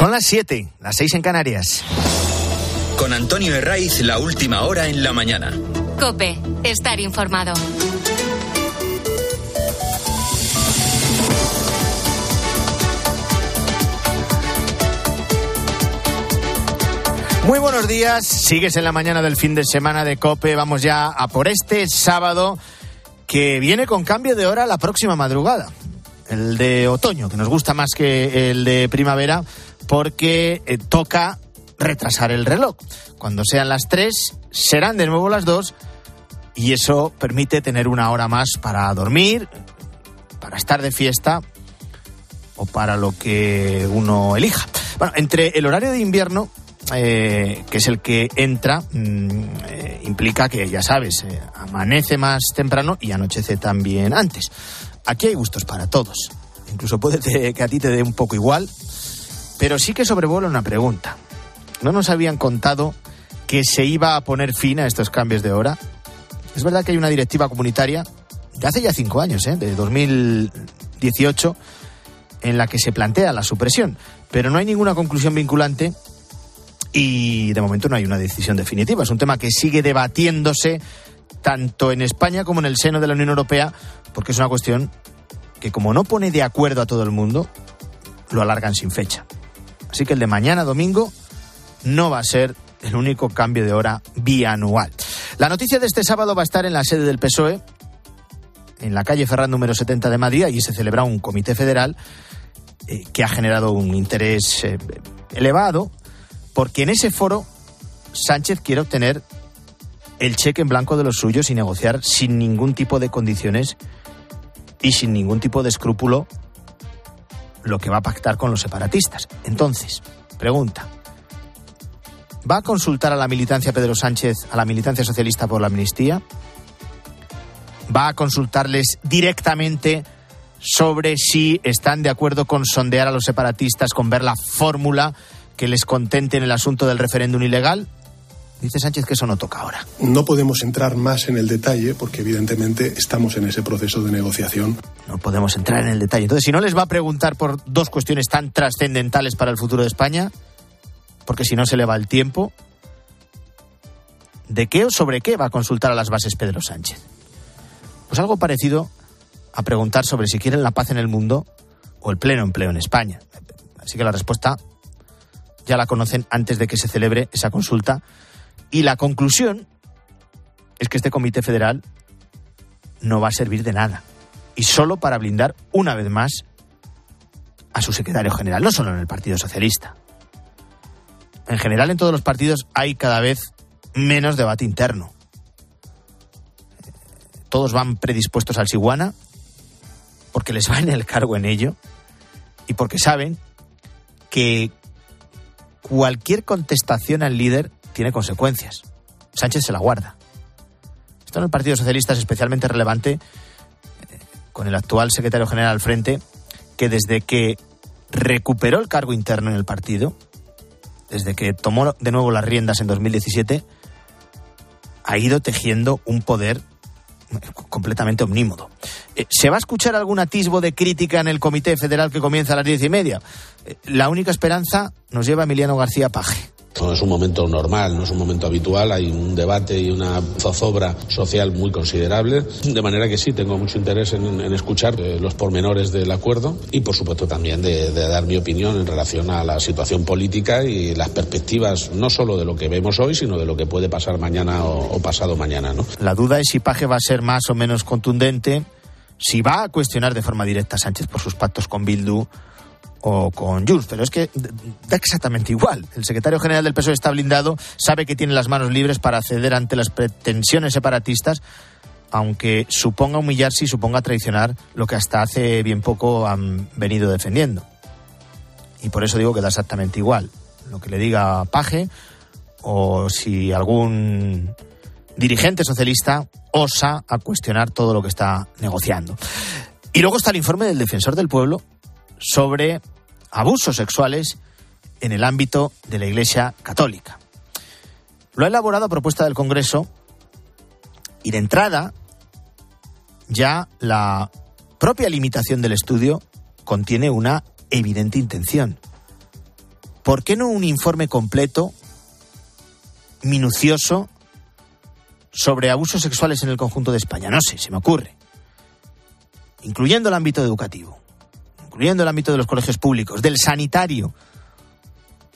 Son las 7, las 6 en Canarias. Con Antonio Herraiz, la última hora en la mañana. Cope, estar informado. Muy buenos días, sigues en la mañana del fin de semana de Cope, vamos ya a por este sábado que viene con cambio de hora la próxima madrugada, el de otoño, que nos gusta más que el de primavera, porque eh, toca retrasar el reloj. Cuando sean las 3, serán de nuevo las 2 y eso permite tener una hora más para dormir, para estar de fiesta o para lo que uno elija. Bueno, entre el horario de invierno eh, que es el que entra, mm, eh, implica que, ya sabes, amanece más temprano y anochece también antes. Aquí hay gustos para todos. Incluso puede que a ti te dé un poco igual, pero sí que sobrevuela una pregunta. ¿No nos habían contado que se iba a poner fin a estos cambios de hora? Es verdad que hay una directiva comunitaria de hace ya cinco años, de 2018, en la que se plantea la supresión, pero no hay ninguna conclusión vinculante y de momento no hay una decisión definitiva. Es un tema que sigue debatiéndose tanto en España como en el seno de la Unión Europea, porque es una cuestión que como no pone de acuerdo a todo el mundo, lo alargan sin fecha. Así que el de mañana domingo no va a ser el único cambio de hora bianual. La noticia de este sábado va a estar en la sede del PSOE, en la calle Ferran número 70 de Madrid, y se celebra un comité federal eh, que ha generado un interés eh, elevado porque en ese foro Sánchez quiere obtener el cheque en blanco de los suyos y negociar sin ningún tipo de condiciones y sin ningún tipo de escrúpulo lo que va a pactar con los separatistas. Entonces, pregunta, ¿va a consultar a la militancia Pedro Sánchez, a la militancia socialista por la amnistía? ¿Va a consultarles directamente sobre si están de acuerdo con sondear a los separatistas, con ver la fórmula que les contenten el asunto del referéndum ilegal? Dice Sánchez que eso no toca ahora. No podemos entrar más en el detalle porque evidentemente estamos en ese proceso de negociación. No podemos entrar en el detalle. Entonces, si no les va a preguntar por dos cuestiones tan trascendentales para el futuro de España, porque si no se le va el tiempo, ¿de qué o sobre qué va a consultar a las bases Pedro Sánchez? Pues algo parecido a preguntar sobre si quieren la paz en el mundo o el pleno empleo en España. Así que la respuesta ya la conocen antes de que se celebre esa consulta. Y la conclusión es que este comité federal no va a servir de nada. Y solo para blindar una vez más a su secretario general, no solo en el Partido Socialista. En general en todos los partidos hay cada vez menos debate interno. Todos van predispuestos al Siguana porque les va en el cargo en ello y porque saben que cualquier contestación al líder tiene consecuencias. Sánchez se la guarda. Esto en el Partido Socialista es especialmente relevante eh, con el actual secretario general al frente, que desde que recuperó el cargo interno en el partido, desde que tomó de nuevo las riendas en 2017, ha ido tejiendo un poder completamente omnímodo. Eh, ¿Se va a escuchar algún atisbo de crítica en el Comité Federal que comienza a las diez y media? Eh, la única esperanza nos lleva Emiliano García Paje. No es un momento normal, no es un momento habitual, hay un debate y una zozobra social muy considerable, de manera que sí, tengo mucho interés en, escuchar eh, los pormenores del acuerdo y, por supuesto, también de, dar mi opinión en relación a la situación política y las perspectivas no solo de lo que vemos hoy, sino de lo que puede pasar mañana o, pasado mañana. ¿no? La duda es si Paje va a ser más o menos contundente, si va a cuestionar de forma directa a Sánchez por sus pactos con Bildu o con Junts, pero es que da exactamente igual. El secretario general del PSOE está blindado, sabe que tiene las manos libres para acceder ante las pretensiones separatistas, aunque suponga humillarse y suponga traicionar lo que hasta hace bien poco han venido defendiendo. Y por eso digo que da exactamente igual lo que le diga Paje o si algún dirigente socialista osa a cuestionar todo lo que está negociando. Y luego está el informe del defensor del pueblo sobre abusos sexuales en el ámbito de la Iglesia Católica. Lo ha elaborado a propuesta del Congreso y de entrada ya la propia limitación del estudio contiene una evidente intención. ¿por qué no un informe completo, minucioso, sobre abusos sexuales en el conjunto de España? No sé, se me ocurre. Incluyendo el ámbito educativo, incluyendo el ámbito de los colegios públicos, del sanitario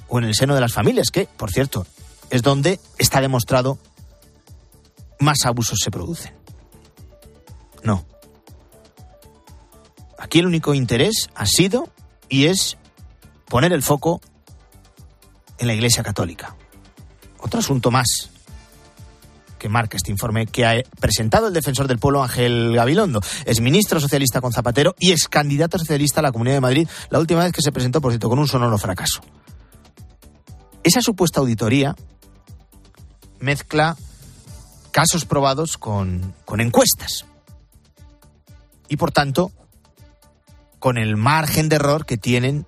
o en el seno de las familias, que, por cierto, es donde está demostrado más abusos se producen. No. Aquí el único interés ha sido y es poner el foco en la Iglesia Católica. Otro asunto más que marca este informe que ha presentado el defensor del pueblo Ángel Gabilondo. Es ministro socialista con Zapatero y es candidato socialista a la Comunidad de Madrid, la última vez que se presentó, por cierto, con un sonoro fracaso. Esa supuesta auditoría mezcla casos probados con, con encuestas. Y por tanto, con el margen de error que tienen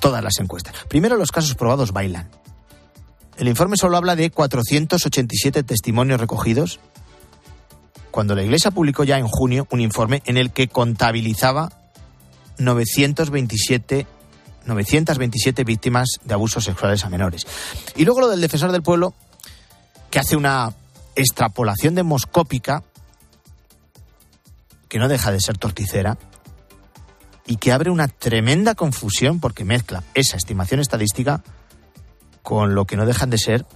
todas las encuestas. Primero, los casos probados bailan. El informe solo habla de 487 testimonios recogidos, cuando la Iglesia publicó ya en junio un informe en el que contabilizaba 927, 927 víctimas de abusos sexuales a menores. Y luego lo del defensor del pueblo, que hace una extrapolación demoscópica que no deja de ser torticera y que abre una tremenda confusión porque mezcla esa estimación estadística con lo que no dejan de ser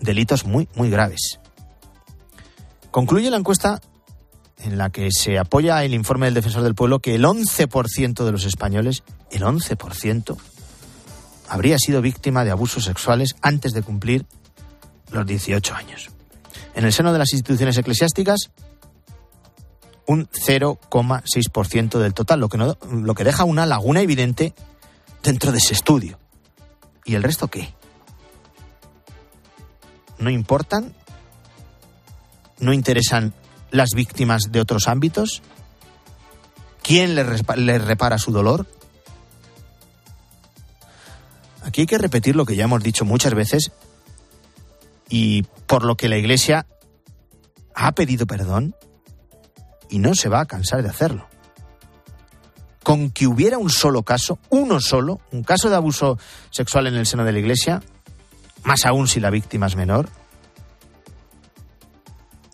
delitos muy, muy graves. Concluye la encuesta en la que se apoya el informe del defensor del pueblo que el 11% de los españoles, el 11%, habría sido víctima de abusos sexuales antes de cumplir los 18 años. En el seno de las instituciones eclesiásticas, un 0,6% del total, lo que, no, lo que deja una laguna evidente dentro de ese estudio. ¿Y el resto qué? ¿No importan? ¿No interesan las víctimas de otros ámbitos? ¿Quién les, repara su dolor? Aquí hay que repetir lo que ya hemos dicho muchas veces y por lo que la Iglesia ha pedido perdón y no se va a cansar de hacerlo con que hubiera un solo caso, uno solo, un caso de abuso sexual en el seno de la Iglesia, más aún si la víctima es menor,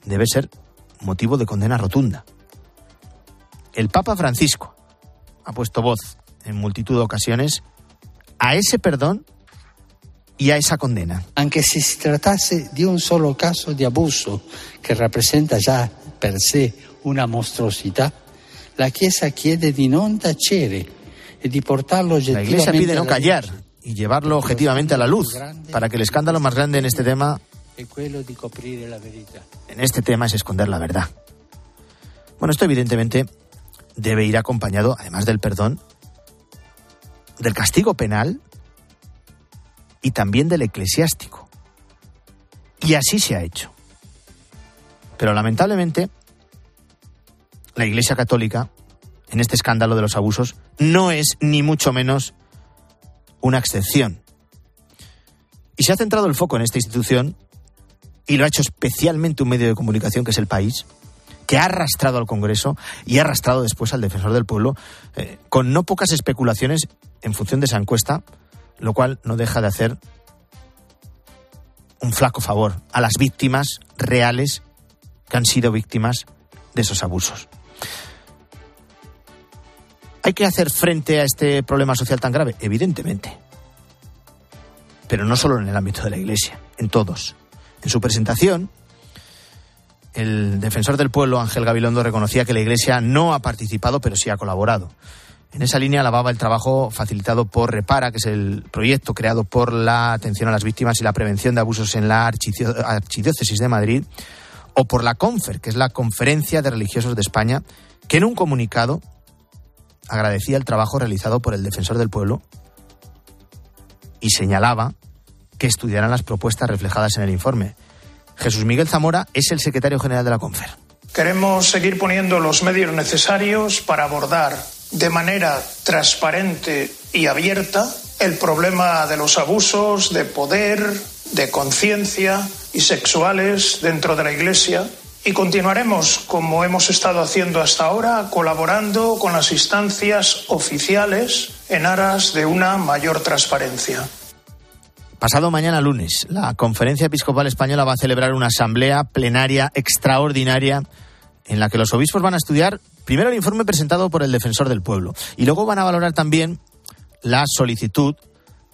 debe ser motivo de condena rotunda. El Papa Francisco ha puesto voz en multitud de ocasiones a ese perdón y a esa condena. Aunque si se tratase de un solo caso de abuso que representa ya per se una monstruosidad, la Chiesa chiede di non tacere e di portarlo La Iglesia pide no callar y llevarlo objetivamente a la luz para que el escándalo más grande en este tema en este tema es esconder la verdad. Bueno, esto evidentemente debe ir acompañado, además del perdón, del castigo penal y también del eclesiástico. Y así se ha hecho. Pero lamentablemente la Iglesia Católica, en este escándalo de los abusos, no es ni mucho menos una excepción. Y se ha centrado el foco en esta institución, y lo ha hecho especialmente un medio de comunicación que es el país, que ha arrastrado al Congreso y ha arrastrado después al defensor del pueblo, eh, con no pocas especulaciones en función de esa encuesta, lo cual no deja de hacer un flaco favor a las víctimas reales que han sido víctimas de esos abusos. ¿Hay que hacer frente a este problema social tan grave? Evidentemente. Pero no solo en el ámbito de la Iglesia, en todos. En su presentación, el defensor del pueblo, Ángel Gabilondo, reconocía que la Iglesia no ha participado, pero sí ha colaborado. En esa línea alababa el trabajo facilitado por Repara, que es el proyecto creado por la atención a las víctimas y la prevención de abusos en la Archidiócesis de Madrid, o por la CONFER, que es la Conferencia de Religiosos de España, que en un comunicado agradecía el trabajo realizado por el defensor del pueblo y señalaba que estudiarán las propuestas reflejadas en el informe. Jesús Miguel Zamora es el secretario general de la CONFER. Queremos seguir poniendo los medios necesarios para abordar de manera transparente y abierta el problema de los abusos de poder, de conciencia y sexuales dentro de la Iglesia y continuaremos, como hemos estado haciendo hasta ahora, colaborando con las instancias oficiales en aras de una mayor transparencia. Pasado mañana lunes, la Conferencia Episcopal Española va a celebrar una asamblea plenaria extraordinaria en la que los obispos van a estudiar primero el informe presentado por el defensor del pueblo y luego van a valorar también la solicitud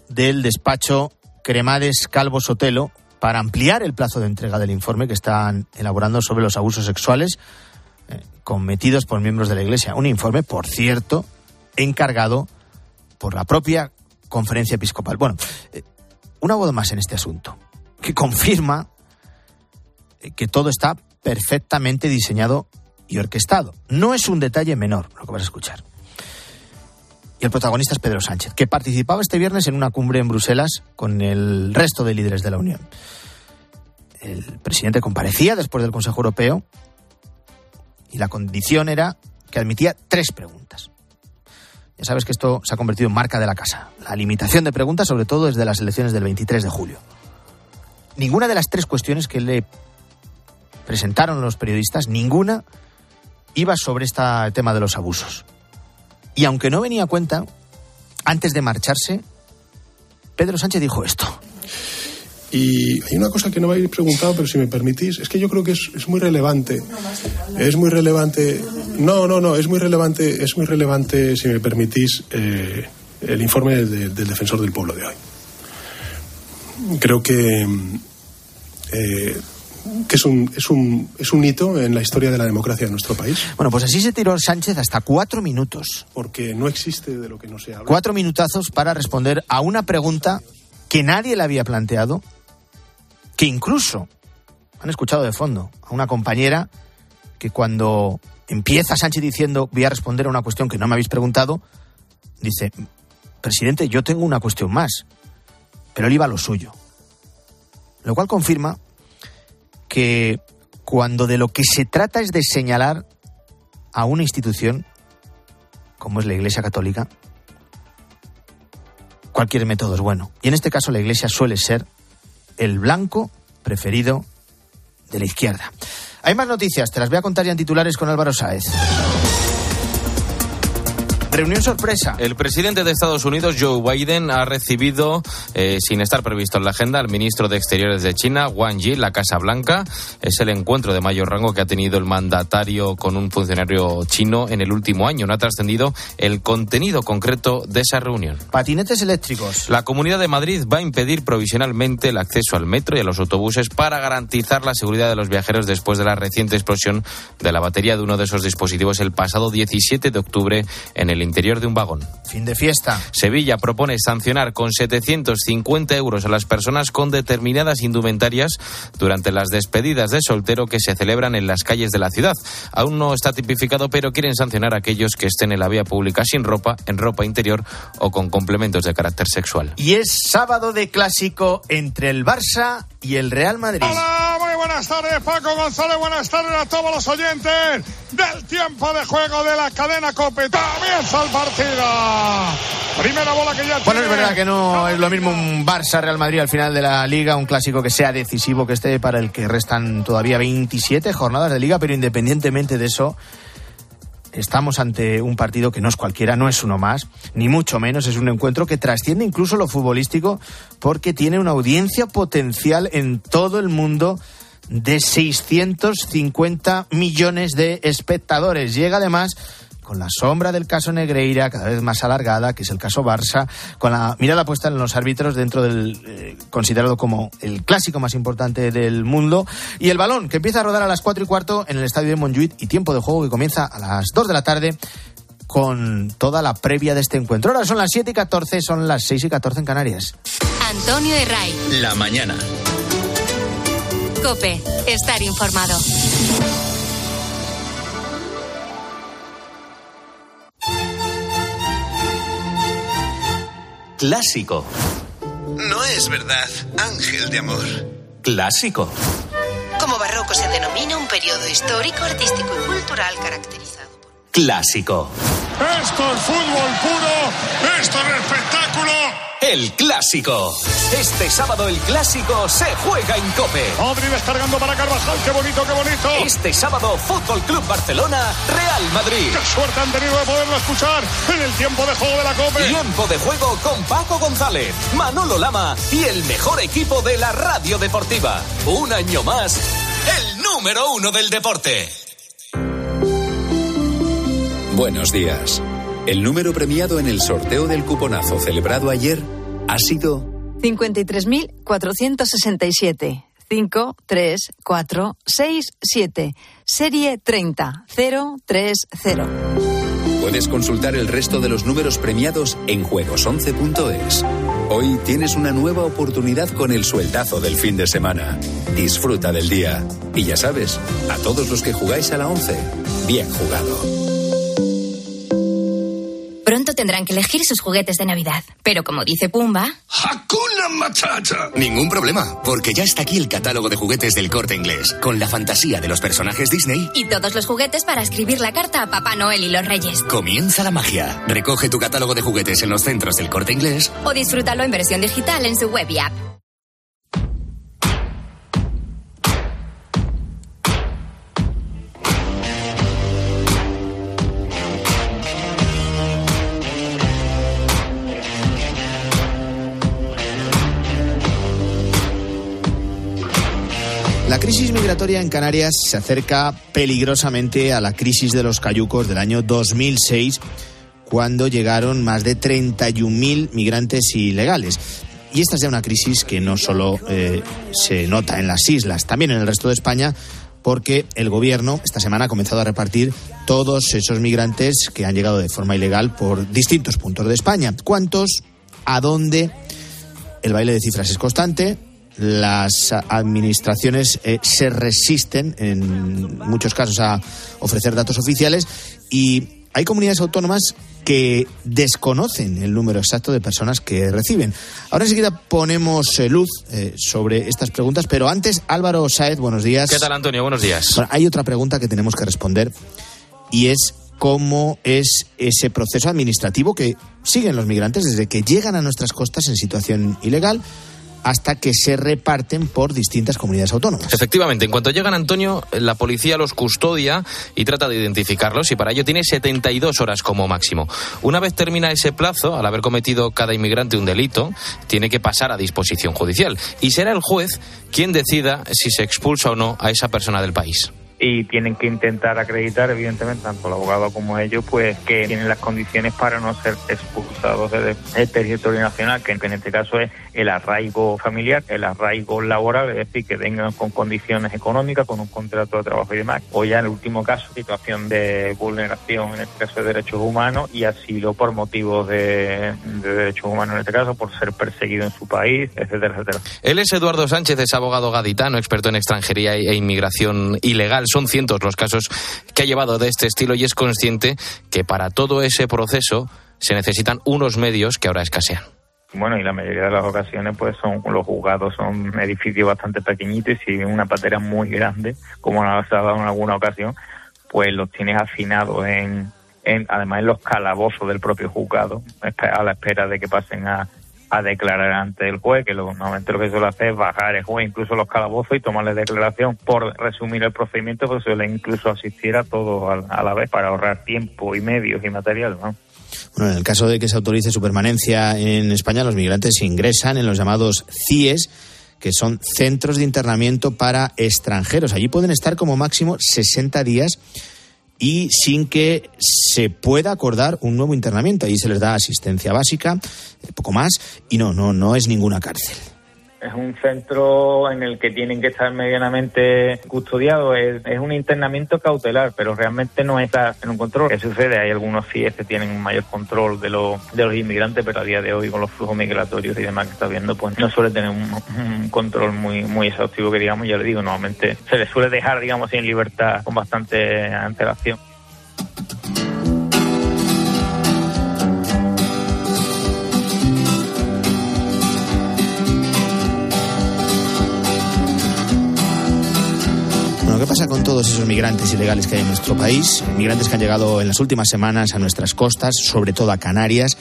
del despacho Cremades Calvo Sotelo para ampliar el plazo de entrega del informe que están elaborando sobre los abusos sexuales eh, cometidos por miembros de la Iglesia. Un informe, por cierto, encargado por la propia Conferencia Episcopal. Bueno, eh, una voz más en este asunto, que confirma eh, que todo está perfectamente diseñado y orquestado. No es un detalle menor lo que vas a escuchar. Y el protagonista es Pedro Sánchez, que participaba este viernes en una cumbre en Bruselas con el resto de líderes de la Unión. El presidente comparecía después del Consejo Europeo y la condición era que admitía tres preguntas. Ya sabes que esto se ha convertido en marca de la casa. La limitación de preguntas, sobre todo desde las elecciones del 23 de julio. Ninguna de las tres cuestiones que le presentaron los periodistas, ninguna iba sobre este tema de los abusos. Y aunque no venía a cuenta, antes de marcharse, Pedro Sánchez dijo esto. Y hay una cosa que no me habéis preguntado, pero si me permitís, es que yo creo que es, muy relevante. Es muy relevante. No, no, no, es muy relevante, es muy relevante, si me permitís, eh, el informe del defensor del pueblo de hoy. Creo que eh, que es un, es, un, es un hito en la historia de la democracia de nuestro país. Bueno, pues así se tiró Sánchez hasta cuatro minutos. Porque no existe de lo que no se habla. Cuatro minutazos para responder a una pregunta que nadie le había planteado, que incluso han escuchado de fondo a una compañera que cuando empieza Sánchez diciendo voy a responder a una cuestión que no me habéis preguntado, dice, presidente, yo tengo una cuestión más, pero él iba a lo suyo. Lo cual confirma que cuando de lo que se trata es de señalar a una institución, como es la Iglesia Católica, cualquier método es bueno. Y en este caso la Iglesia suele ser el blanco preferido de la izquierda. Hay más noticias, te las voy a contar ya en titulares con Álvaro Sáez. Reunión sorpresa. El presidente de Estados Unidos, Joe Biden, ha recibido, eh, sin estar previsto en la agenda, al ministro de Exteriores de China, Wang Yi, la Casa Blanca. Es el encuentro de mayor rango que ha tenido el mandatario con un funcionario chino en el último año. No ha trascendido el contenido concreto de esa reunión. Patinetes eléctricos. La Comunidad de Madrid va a impedir provisionalmente el acceso al metro y a los autobuses para garantizar la seguridad de los viajeros después de la reciente explosión de la batería de uno de esos dispositivos el pasado 17 de octubre en el interior de un vagón. Fin de fiesta. Sevilla propone sancionar con 750 euros a las personas con determinadas indumentarias durante las despedidas de soltero que se celebran en las calles de la ciudad. Aún no está tipificado, pero quieren sancionar a aquellos que estén en la vía pública sin ropa, en ropa interior o con complementos de carácter sexual. Y es sábado de clásico entre el Barça y el Real Madrid. Buenas tardes, Paco González. Buenas tardes a todos los oyentes del tiempo de juego de la cadena Cope. Comienza el partido. Primera bola que ya Bueno, es verdad que no es lo mismo un Barça-Real Madrid al final de la liga, un clásico que sea decisivo que esté para el que restan todavía 27 jornadas de liga, pero independientemente de eso estamos ante un partido que no es cualquiera, no es uno más, ni mucho menos, es un encuentro que trasciende incluso lo futbolístico porque tiene una audiencia potencial en todo el mundo de 650 millones de espectadores. Llega además con la sombra del caso Negreira cada vez más alargada, que es el caso Barça, con la mirada puesta en los árbitros dentro del eh, considerado como el clásico más importante del mundo, y el balón que empieza a rodar a las 4 y cuarto en el estadio de Montjuic y tiempo de juego que comienza a las 2 de la tarde con toda la previa de este encuentro. Ahora son las 7 y 14, son las 6 y 14 en Canarias. Antonio Herray. La mañana. Cope, estar informado. Clásico. No es verdad, ángel de amor. Clásico. Como barroco se denomina un periodo histórico, artístico y cultural caracterizado. Clásico. Esto es fútbol puro, esto es espectáculo el clásico. Este sábado el clásico se juega en Cope. Modri descargando para Carvajal, qué bonito, qué bonito. Este sábado Fútbol Club Barcelona, Real Madrid. Qué suerte han tenido de poderlo escuchar en el tiempo de juego de la Cope. Tiempo de juego con Paco González, Manolo Lama y el mejor equipo de la radio deportiva. Un año más, el número uno del deporte. Buenos días. El número premiado en el sorteo del cuponazo celebrado ayer ha sido 53.467. 5, 3, 4, 6, 7. Serie 30, 0, 3, 0. Puedes consultar el resto de los números premiados en juegos11.es. Hoy tienes una nueva oportunidad con el sueldazo del fin de semana. Disfruta del día. Y ya sabes, a todos los que jugáis a la 11, bien jugado. Pronto tendrán que elegir sus juguetes de Navidad. Pero como dice Pumba... ¡Hakuna Matata! Ningún problema, porque ya está aquí el catálogo de juguetes del corte inglés, con la fantasía de los personajes Disney. Y todos los juguetes para escribir la carta a Papá Noel y los Reyes. Comienza la magia. Recoge tu catálogo de juguetes en los centros del corte inglés. O disfrútalo en versión digital en su web y app. La crisis migratoria en Canarias se acerca peligrosamente a la crisis de los cayucos del año 2006, cuando llegaron más de 31.000 migrantes ilegales. Y esta es ya una crisis que no solo eh, se nota en las islas, también en el resto de España, porque el gobierno esta semana ha comenzado a repartir todos esos migrantes que han llegado de forma ilegal por distintos puntos de España. ¿Cuántos? ¿A dónde? El baile de cifras es constante, las administraciones eh, se resisten en muchos casos a ofrecer datos oficiales y hay comunidades autónomas que desconocen el número exacto de personas que reciben. Ahora enseguida ponemos eh, luz eh, sobre estas preguntas, pero antes Álvaro Saez, buenos días. ¿Qué tal Antonio? Buenos días. Bueno, hay otra pregunta que tenemos que responder y es cómo es ese proceso administrativo que siguen los migrantes desde que llegan a nuestras costas en situación ilegal hasta que se reparten por distintas comunidades autónomas. Efectivamente, en cuanto llegan, Antonio, la policía los custodia y trata de identificarlos y para ello tiene 72 horas como máximo. Una vez termina ese plazo, al haber cometido cada inmigrante un delito, tiene que pasar a disposición judicial y será el juez quien decida si se expulsa o no a esa persona del país y tienen que intentar acreditar, evidentemente, tanto el abogado como ellos, pues que tienen las condiciones para no ser expulsados del territorio nacional, que en este caso es el arraigo familiar, el arraigo laboral, es decir, que vengan con condiciones económicas, con un contrato de trabajo y demás. O ya en el último caso, situación de vulneración, en este caso de derechos humanos, y asilo por motivos de, de derechos humanos, en este caso, por ser perseguido en su país, etcétera, etcétera. Él es Eduardo Sánchez, es abogado gaditano, experto en extranjería e inmigración ilegal son cientos los casos que ha llevado de este estilo y es consciente que para todo ese proceso se necesitan unos medios que ahora escasean. Bueno, y la mayoría de las ocasiones, pues son los juzgados son edificios bastante pequeñitos y una patera muy grande, como nos ha dado en alguna ocasión, pues los tienes afinados en, en, además en los calabozos del propio juzgado, a la espera de que pasen a, a declarar ante el juez, que normalmente lo que suele hacer es bajar el juez incluso los calabozos y tomarle declaración por resumir el procedimiento, pues suele incluso asistir a todos a, la vez para ahorrar tiempo y medios y material. ¿no? Bueno, en el caso de que se autorice su permanencia en España, los migrantes ingresan en los llamados CIES, que son centros de internamiento para extranjeros. Allí pueden estar como máximo 60 días y sin que se pueda acordar un nuevo internamiento. Ahí se les da asistencia básica, poco más, y no, no, no es ninguna cárcel es un centro en el que tienen que estar medianamente custodiados. Es, un internamiento cautelar, pero realmente no está en un control. ¿Qué sucede? Hay algunos CIES que tienen un mayor control de, de los inmigrantes, pero a día de hoy, con los flujos migratorios y demás que está viendo, pues no suele tener un, control muy, muy exhaustivo, que digamos, ya le digo, normalmente se le suele dejar, digamos, en libertad con bastante antelación. ¿Qué pasa con todos esos migrantes ilegales que hay en nuestro país? Migrantes que han llegado en las últimas semanas a nuestras costas, sobre todo a Canarias,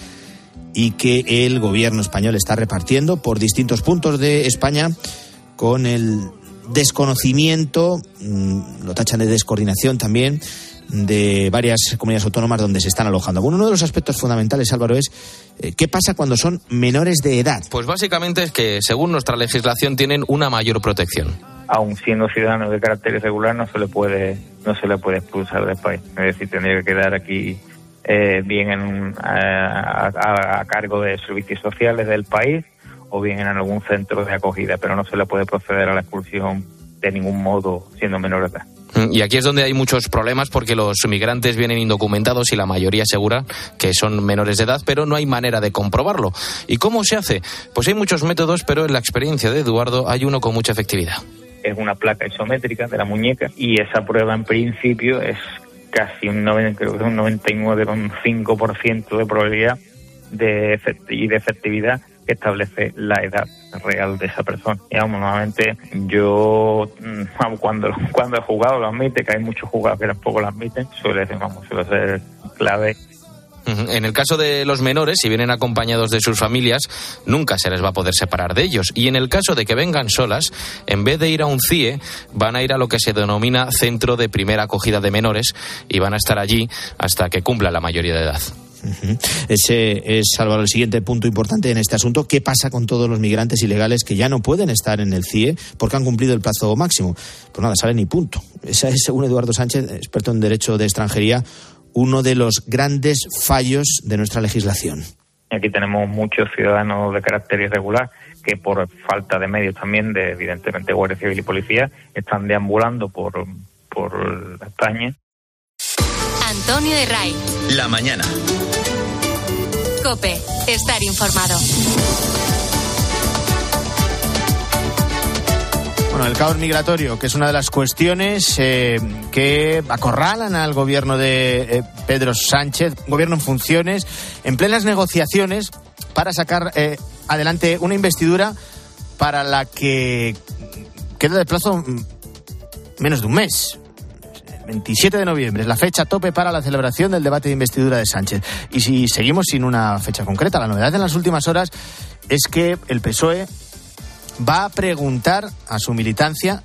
y que el gobierno español está repartiendo por distintos puntos de España con el desconocimiento, mm, lo tachan de descoordinación también, de varias comunidades autónomas donde se están alojando. Bueno, uno de los aspectos fundamentales, Álvaro, es eh, qué pasa cuando son menores de edad. Pues básicamente es que, según nuestra legislación, tienen una mayor protección. Aun siendo ciudadanos de carácter irregular, no se le puede, no se le puede expulsar del país. Es decir, tendría que quedar aquí eh, bien en, a, a cargo de servicios sociales del país o bien en algún centro de acogida, pero no se le puede proceder a la expulsión de ningún modo siendo menor de edad. Mm, y aquí es donde hay muchos problemas porque los migrantes vienen indocumentados y la mayoría asegura que son menores de edad, pero no hay manera de comprobarlo. ¿Y cómo se hace? Pues hay muchos métodos, pero en la experiencia de Eduardo hay uno con mucha efectividad. Es una placa isométrica de la muñeca y esa prueba en principio es casi un, 90, creo que un 99,5% de probabilidad de y de efectividad que establece la edad real de esa persona. Y vamos, nuevamente yo mm, cuando, cuando he jugado lo admite, que hay muchos jugadores que tampoco lo admiten, suele, vamos, suele ser clave en el caso de los menores, si vienen acompañados de sus familias, nunca se les va a poder separar de ellos. Y en el caso de que vengan solas, en vez de ir a un CIE, van a ir a lo que se denomina Centro de Primera Acogida de Menores y van a estar allí hasta que cumpla la mayoría de edad. Ese es, Álvaro, el siguiente punto importante en este asunto. ¿Qué pasa con todos los migrantes ilegales que ya no pueden estar en el CIE porque han cumplido el plazo máximo? Pues nada, sale ni punto. Esa es, según Eduardo Sánchez, experto en Derecho de Extranjería, uno de los grandes fallos de nuestra legislación. Aquí tenemos muchos ciudadanos de carácter irregular que por falta de medios también, de evidentemente Guardia Civil y Policía, están deambulando por, por España. Antonio de Ray. La mañana. Cope, estar informado. Bueno, el caos migratorio, que es una de las cuestiones eh, que acorralan al gobierno de eh, Pedro Sánchez, gobierno en funciones, en plenas negociaciones para sacar eh, adelante una investidura para la que queda de plazo mm, menos de un mes. 27 de noviembre es la fecha tope para la celebración del debate de investidura de Sánchez. Y si seguimos sin una fecha concreta, la novedad en las últimas horas es que el PSOE va a preguntar a su militancia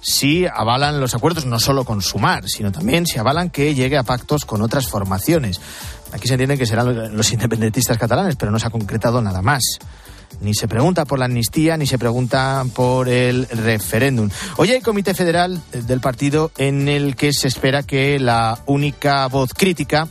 si avalan los acuerdos no solo con Sumar, sino también si avalan que llegue a pactos con otras formaciones. Aquí se entiende que serán los independentistas catalanes, pero no se ha concretado nada más. Ni se pregunta por la amnistía, ni se pregunta por el referéndum. Hoy hay comité federal del partido en el que se espera que la única voz crítica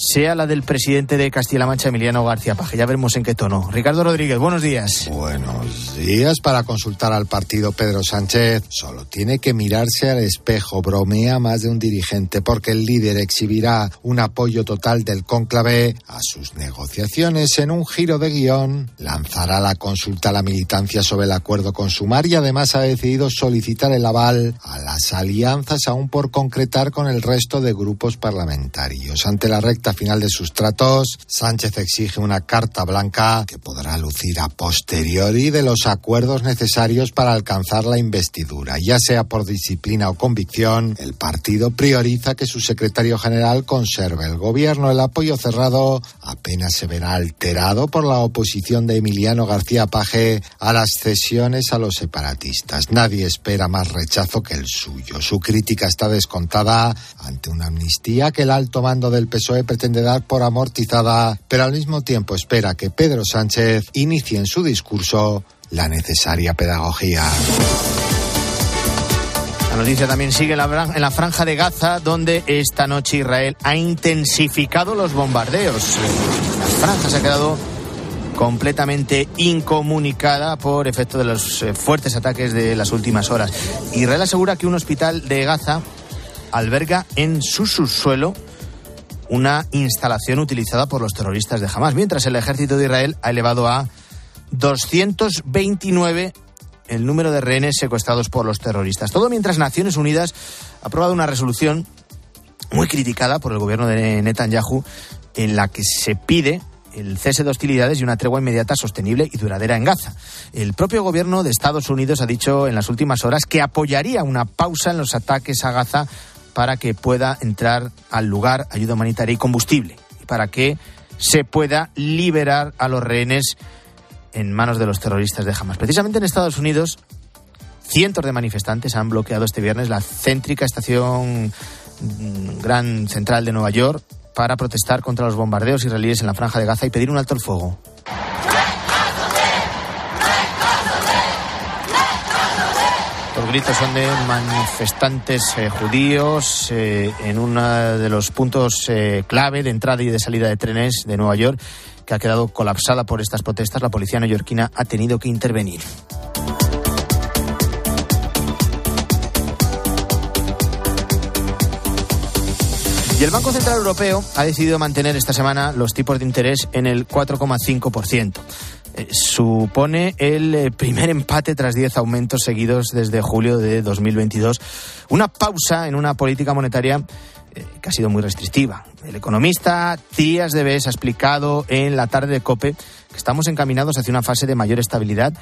sea la del presidente de Castilla-La Mancha, Emiliano García Paje. Ya veremos en qué tono. Ricardo Rodríguez, buenos días. Buenos días. Para consultar al partido Pedro Sánchez, solo tiene que mirarse al espejo. Bromea más de un dirigente porque el líder exhibirá un apoyo total del cónclave a sus negociaciones. En un giro de guion, lanzará la consulta a la militancia sobre el acuerdo con Sumar y además ha decidido solicitar el aval a las alianzas aún por concretar con el resto de grupos parlamentarios. Ante la recta final de sus tratos, Sánchez exige una carta blanca que podrá lucir a posteriori de los acuerdos necesarios para alcanzar la investidura. Ya sea por disciplina o convicción, el partido prioriza que su secretario general conserve el gobierno. El apoyo cerrado apenas se verá alterado por la oposición de Emiliano García Paje a las cesiones a los separatistas. Nadie espera más rechazo que el suyo. Su crítica está descontada ante una amnistía que el alto mando del PSOE pretende dar por amortizada, pero al mismo tiempo espera que Pedro Sánchez inicie en su discurso la necesaria pedagogía. La noticia también sigue en la, franja de Gaza, donde esta noche Israel ha intensificado los bombardeos. La franja se ha quedado completamente incomunicada por efecto de los eh, fuertes ataques de las últimas horas. Israel asegura que un hospital de Gaza alberga en su subsuelo una instalación utilizada por los terroristas de Hamas, mientras el ejército de Israel ha elevado a 229 el número de rehenes secuestrados por los terroristas. Todo mientras Naciones Unidas ha aprobado una resolución muy criticada por el gobierno de Netanyahu en la que se pide el cese de hostilidades y una tregua inmediata, sostenible y duradera en Gaza. El propio gobierno de Estados Unidos ha dicho en las últimas horas que apoyaría una pausa en los ataques a Gaza para que pueda entrar al lugar ayuda humanitaria y combustible y para que se pueda liberar a los rehenes en manos de los terroristas de Hamas. Precisamente en Estados Unidos, cientos de manifestantes han bloqueado este viernes la céntrica estación mm, Gran Central de Nueva York para protestar contra los bombardeos israelíes en la franja de Gaza y pedir un alto el fuego. Gritos son de manifestantes eh, judíos eh, en uno de los puntos eh, clave de entrada y de salida de trenes de Nueva York, que ha quedado colapsada por estas protestas. La policía neoyorquina ha tenido que intervenir. Y el Banco Central Europeo ha decidido mantener esta semana los tipos de interés en el 4,5%. Eh, supone el eh, primer empate tras 10 aumentos seguidos desde julio de 2022. Una pausa en una política monetaria eh, que ha sido muy restrictiva. El economista Tías de Bes ha explicado en la tarde de COPE que estamos encaminados hacia una fase de mayor estabilidad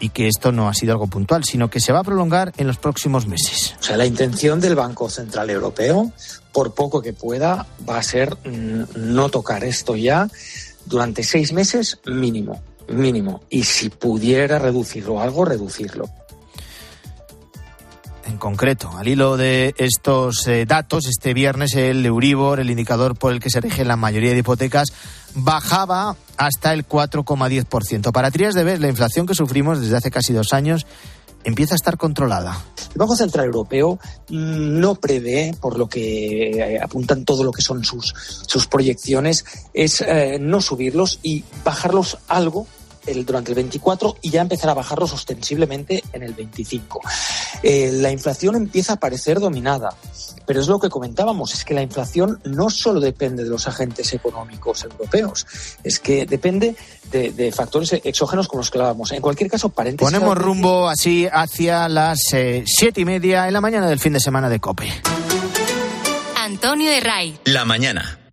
y que esto no ha sido algo puntual, sino que se va a prolongar en los próximos meses. O sea, la intención del Banco Central Europeo, por poco que pueda, va a ser mm, no tocar esto ya durante seis meses mínimo, mínimo. Y si pudiera reducirlo algo, reducirlo. En concreto, al hilo de estos eh, datos, este viernes el Euribor, el indicador por el que se rige la mayoría de hipotecas, bajaba hasta el 4,10%. Para Trías de Bes, la inflación que sufrimos desde hace casi dos años empieza a estar controlada. El Banco Central Europeo no prevé, por lo que eh, apuntan todo lo que son sus, sus proyecciones, es eh, no subirlos y bajarlos algo el, durante el 24 y ya empezar a bajarlos ostensiblemente en el 25. Eh, la inflación empieza a parecer dominada, pero es lo que comentábamos, es que la inflación no solo depende de los agentes económicos europeos, es que depende de, de factores exógenos con los que hablábamos. En cualquier caso, paréntesis. Ponemos rumbo así hacia las eh, siete y media en la mañana del fin de semana de COPE. Antonio de Ray. La mañana.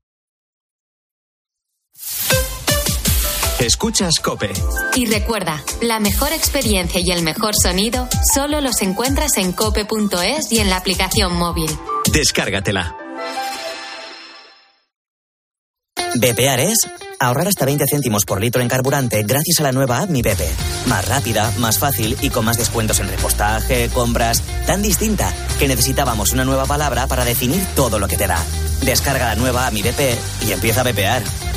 Escuchas Cope. Y recuerda, la mejor experiencia y el mejor sonido solo los encuentras en cope.es y en la aplicación móvil. Descárgatela. Bepear es ahorrar hasta 20 céntimos por litro en carburante gracias a la nueva app Mi Bepe. Más rápida, más fácil y con más descuentos en repostaje, compras, tan distinta que necesitábamos una nueva palabra para definir todo lo que te da. Descarga la nueva app Mi Bepe y empieza a bepear.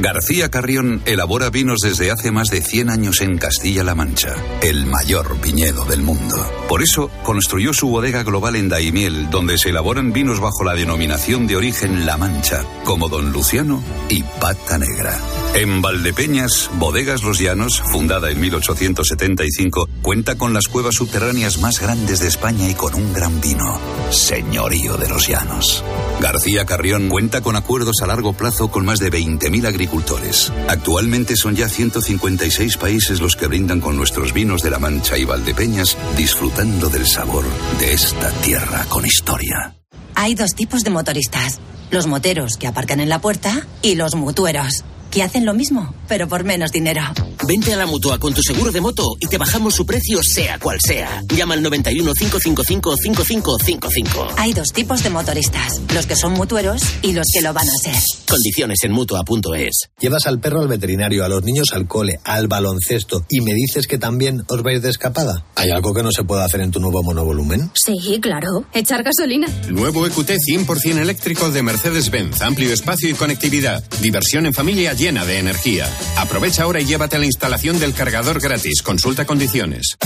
García Carrión elabora vinos desde hace más de 100 años en Castilla-La Mancha, el mayor viñedo del mundo. Por eso construyó su bodega global en Daimiel, donde se elaboran vinos bajo la denominación de origen La Mancha, como Don Luciano y Pata Negra. En Valdepeñas, Bodegas Los Llanos, fundada en 1875, cuenta con las cuevas subterráneas más grandes de España y con un gran vino, Señorío de los Llanos. García Carrión cuenta con acuerdos a largo plazo con más de 20.000 agricultores. Actualmente son ya 156 países los que brindan con nuestros vinos de La Mancha y Valdepeñas, disfrutando del sabor de esta tierra con historia. Hay dos tipos de motoristas. Los moteros que aparcan en la puerta y los mutueros, que hacen lo mismo, pero por menos dinero. Vente a la mutua con tu seguro de moto y te bajamos su precio sea cual sea. Llama al 91 555 5555. Hay dos tipos de motoristas, los que son mutueros y los que lo van a ser. Condiciones en mutua.es. Llevas al perro al veterinario, a los niños al cole, al baloncesto y me dices que también os vais de escapada. ¿Hay algo que no se puede hacer en tu nuevo monovolumen? Sí, claro. Echar gasolina. Nuevo EQT 100% eléctrico de Mercedes-Benz. Amplio espacio y conectividad. Diversión en familia llena de energía. Aprovecha ahora y llévate la instalación del cargador gratis. Consulta condiciones.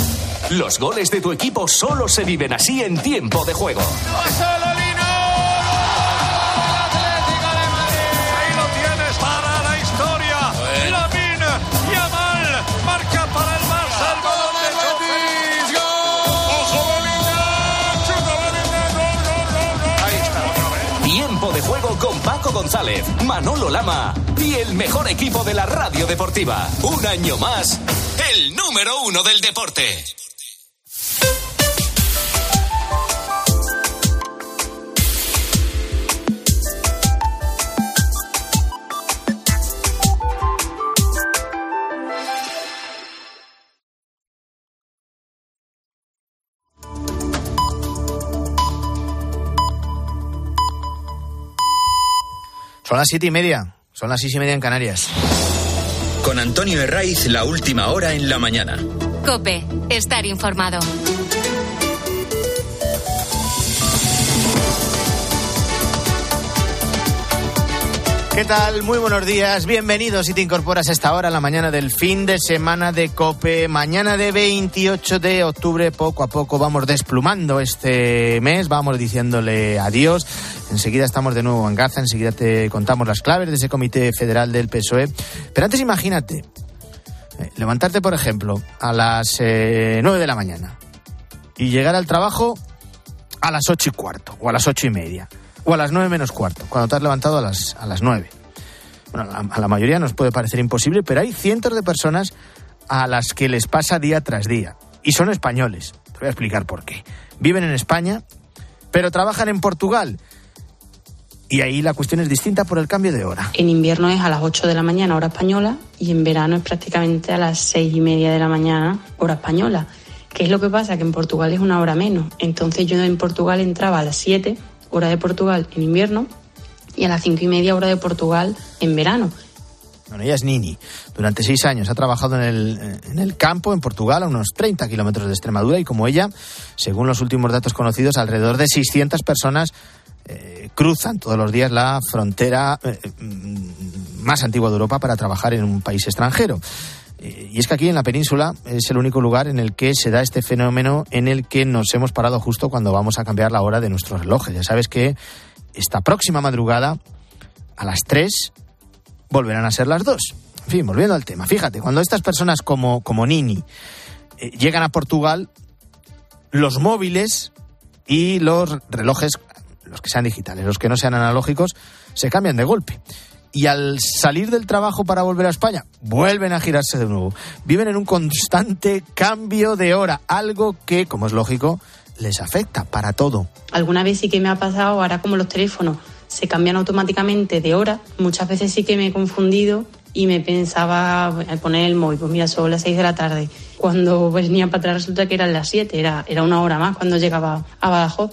Los goles de tu equipo solo se viven así en tiempo de juego. Ahí González, Manolo Lama y el mejor equipo de la radio deportiva. Un año más, el número uno del deporte. Son las siete y media, son las seis y media en Canarias. Con Antonio Herraiz, la última hora en la mañana. Cope, estar informado. ¿Qué tal? Muy buenos días. Bienvenidos si te incorporas a esta hora, la mañana del fin de semana de Cope. Mañana de 28 de octubre, poco a poco vamos desplumando este mes, vamos diciéndole adiós. Enseguida estamos de nuevo en Gaza, enseguida te contamos las claves de ese comité federal del PSOE. Pero antes imagínate, eh, levantarte, por ejemplo, a las eh, 9 de la mañana y llegar al trabajo a las ocho y cuarto o a las ocho y media o a las nueve menos cuarto, cuando te has levantado a las, a las nueve. Bueno, a la, a la mayoría nos puede parecer imposible, pero hay cientos de personas a las que les pasa día tras día. Y son españoles. Te voy a explicar por qué. Viven en España, pero trabajan en Portugal. Y ahí la cuestión es distinta por el cambio de hora. En invierno es a las 8 de la mañana, hora española, y en verano es prácticamente a las seis y media de la mañana, hora española. ¿Qué es lo que pasa? Que en Portugal es una hora menos. Entonces yo en Portugal entraba a las 7, hora de Portugal en invierno, y a las cinco y media, hora de Portugal en verano. Bueno, ella es Nini. Durante seis años ha trabajado en el, en el campo, en Portugal, a unos 30 kilómetros de Extremadura, y como ella, según los últimos datos conocidos, alrededor de 600 personas eh, cruzan todos los días la frontera eh, mm, más antigua de Europa para trabajar en un país extranjero. Eh, Y es que aquí en la península es el único lugar en el que se da este fenómeno en el que nos hemos parado justo cuando vamos a cambiar la hora de nuestros relojes. Ya sabes que esta próxima madrugada, a las 3, volverán a ser las 2. En fin, volviendo al tema. Fíjate, cuando estas personas como, como Nini llegan a Portugal, los móviles y los relojes, los que sean digitales, los que no sean analógicos, se cambian de golpe. Y al salir del trabajo para volver a España, vuelven a girarse de nuevo. Viven en un constante cambio de hora, algo que, como es lógico, les afecta para todo. Alguna vez sí que me ha pasado, ahora como los teléfonos se cambian automáticamente de hora, muchas veces sí que me he confundido y me pensaba al poner el móvil, pues mira, son las 6 de la tarde. Cuando venía para atrás resulta que eran las 7, era, era una hora más cuando llegaba a Badajoz.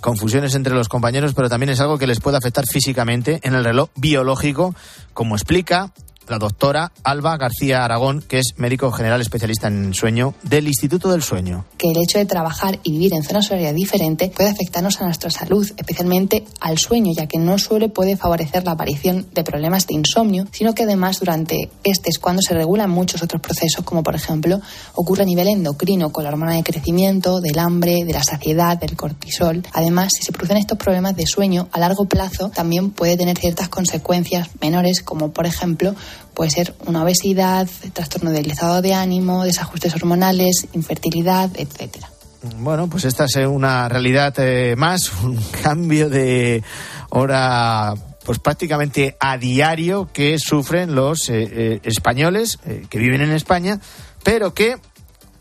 Confusiones entre los compañeros, pero también es algo que les puede afectar físicamente en el reloj biológico, como explica la doctora Alba García Aragón, que es médico general especialista en sueño del Instituto del Sueño. que el hecho de trabajar y vivir en zonas horarias diferentes puede afectarnos a nuestra salud, especialmente al sueño, ya que no solo puede favorecer la aparición de problemas de insomnio, sino que además durante este es cuando se regulan muchos otros procesos, como por ejemplo ocurre a nivel endocrino con la hormona de crecimiento, del hambre, de la saciedad, del cortisol. Además, si se producen estos problemas de sueño a largo plazo, también puede tener ciertas consecuencias menores, como por ejemplo puede ser una obesidad, trastorno del estado de ánimo, desajustes hormonales, infertilidad, etcétera. Bueno, pues esta es una realidad eh, más, un cambio de hora pues prácticamente a diario que sufren los eh, eh, españoles que viven en España, pero que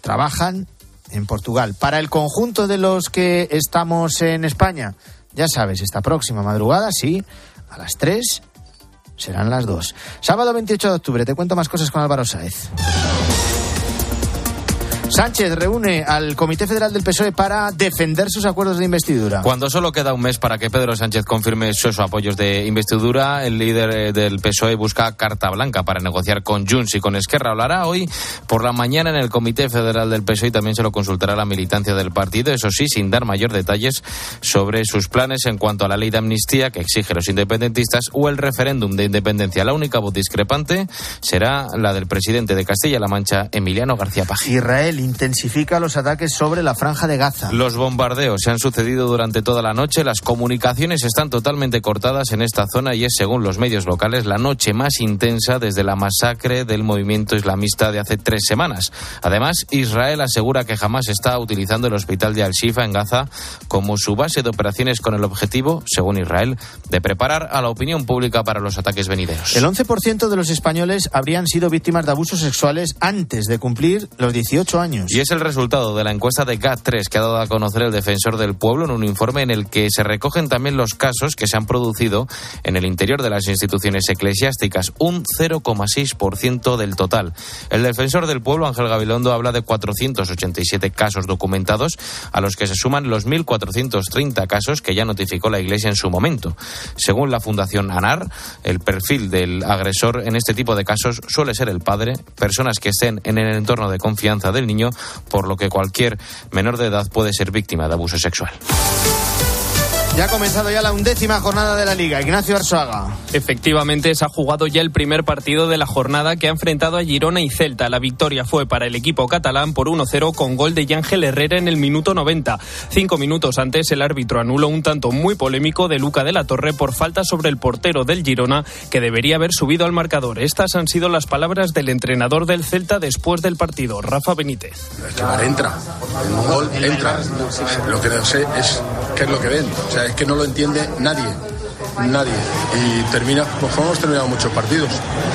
trabajan en Portugal. Para el conjunto de los que estamos en España, ya sabes, esta próxima madrugada, sí, a las 3 serán las 2. Sábado 28 de octubre, te cuento más cosas con Álvaro Sáez. Sánchez reúne al Comité Federal del PSOE para defender sus acuerdos de investidura. Cuando solo queda un mes para que Pedro Sánchez confirme sus apoyos de investidura, el líder eh, del PSOE busca carta blanca para negociar con Junts y con Esquerra. Hablará hoy por la mañana en el Comité Federal del PSOE y también se lo consultará la militancia del partido, eso sí, sin dar mayor detalles sobre sus planes en cuanto a la ley de amnistía que exige los independentistas o el referéndum de independencia. La única voz discrepante será la del presidente de Castilla-La Mancha, Emiliano García Paje. Israel intensifica los ataques sobre la franja de Gaza. Los bombardeos se han sucedido durante toda la noche. Las comunicaciones están totalmente cortadas en esta zona y es, según los medios locales, la noche más intensa desde la masacre del movimiento islamista de hace tres semanas. Además, Israel asegura que jamás está utilizando el hospital de Al-Shifa en Gaza como su base de operaciones con el objetivo, según Israel, de preparar a la opinión pública para los ataques venideros. El 11% de los españoles habrían sido víctimas de abusos sexuales antes de cumplir los 18 años. Y es el resultado de la encuesta de GAT3 que ha dado a conocer el defensor del pueblo en un informe en el que se recogen también los casos que se han producido en el interior de las instituciones eclesiásticas, un 0,6% del total. El defensor del pueblo, Ángel Gabilondo, habla de 487 casos documentados, a los que se suman los 1.430 casos que ya notificó la Iglesia en su momento. Según la Fundación ANAR, el perfil del agresor en este tipo de casos suele ser el padre, personas que estén en el entorno de confianza del niño, por lo que cualquier menor de edad puede ser víctima de abuso sexual. Ya ha comenzado ya la undécima jornada de la Liga. Ignacio Arzuaga. Efectivamente, se ha jugado ya el primer partido de la jornada que ha enfrentado a Girona y Celta. La victoria fue para el equipo catalán por 1-0 con gol de Yángel Herrera en el minuto 90. Cinco minutos antes, el árbitro anuló un tanto muy polémico de Luca de la Torre por falta sobre el portero del Girona que debería haber subido al marcador. Estas han sido las palabras del entrenador del Celta después del partido, Rafa Benítez. entra, en un gol entra. Lo que no sé es qué es lo que ven. O sea, es que no lo entiende nadie. Nadie. Y termina, pues hemos terminado muchos partidos.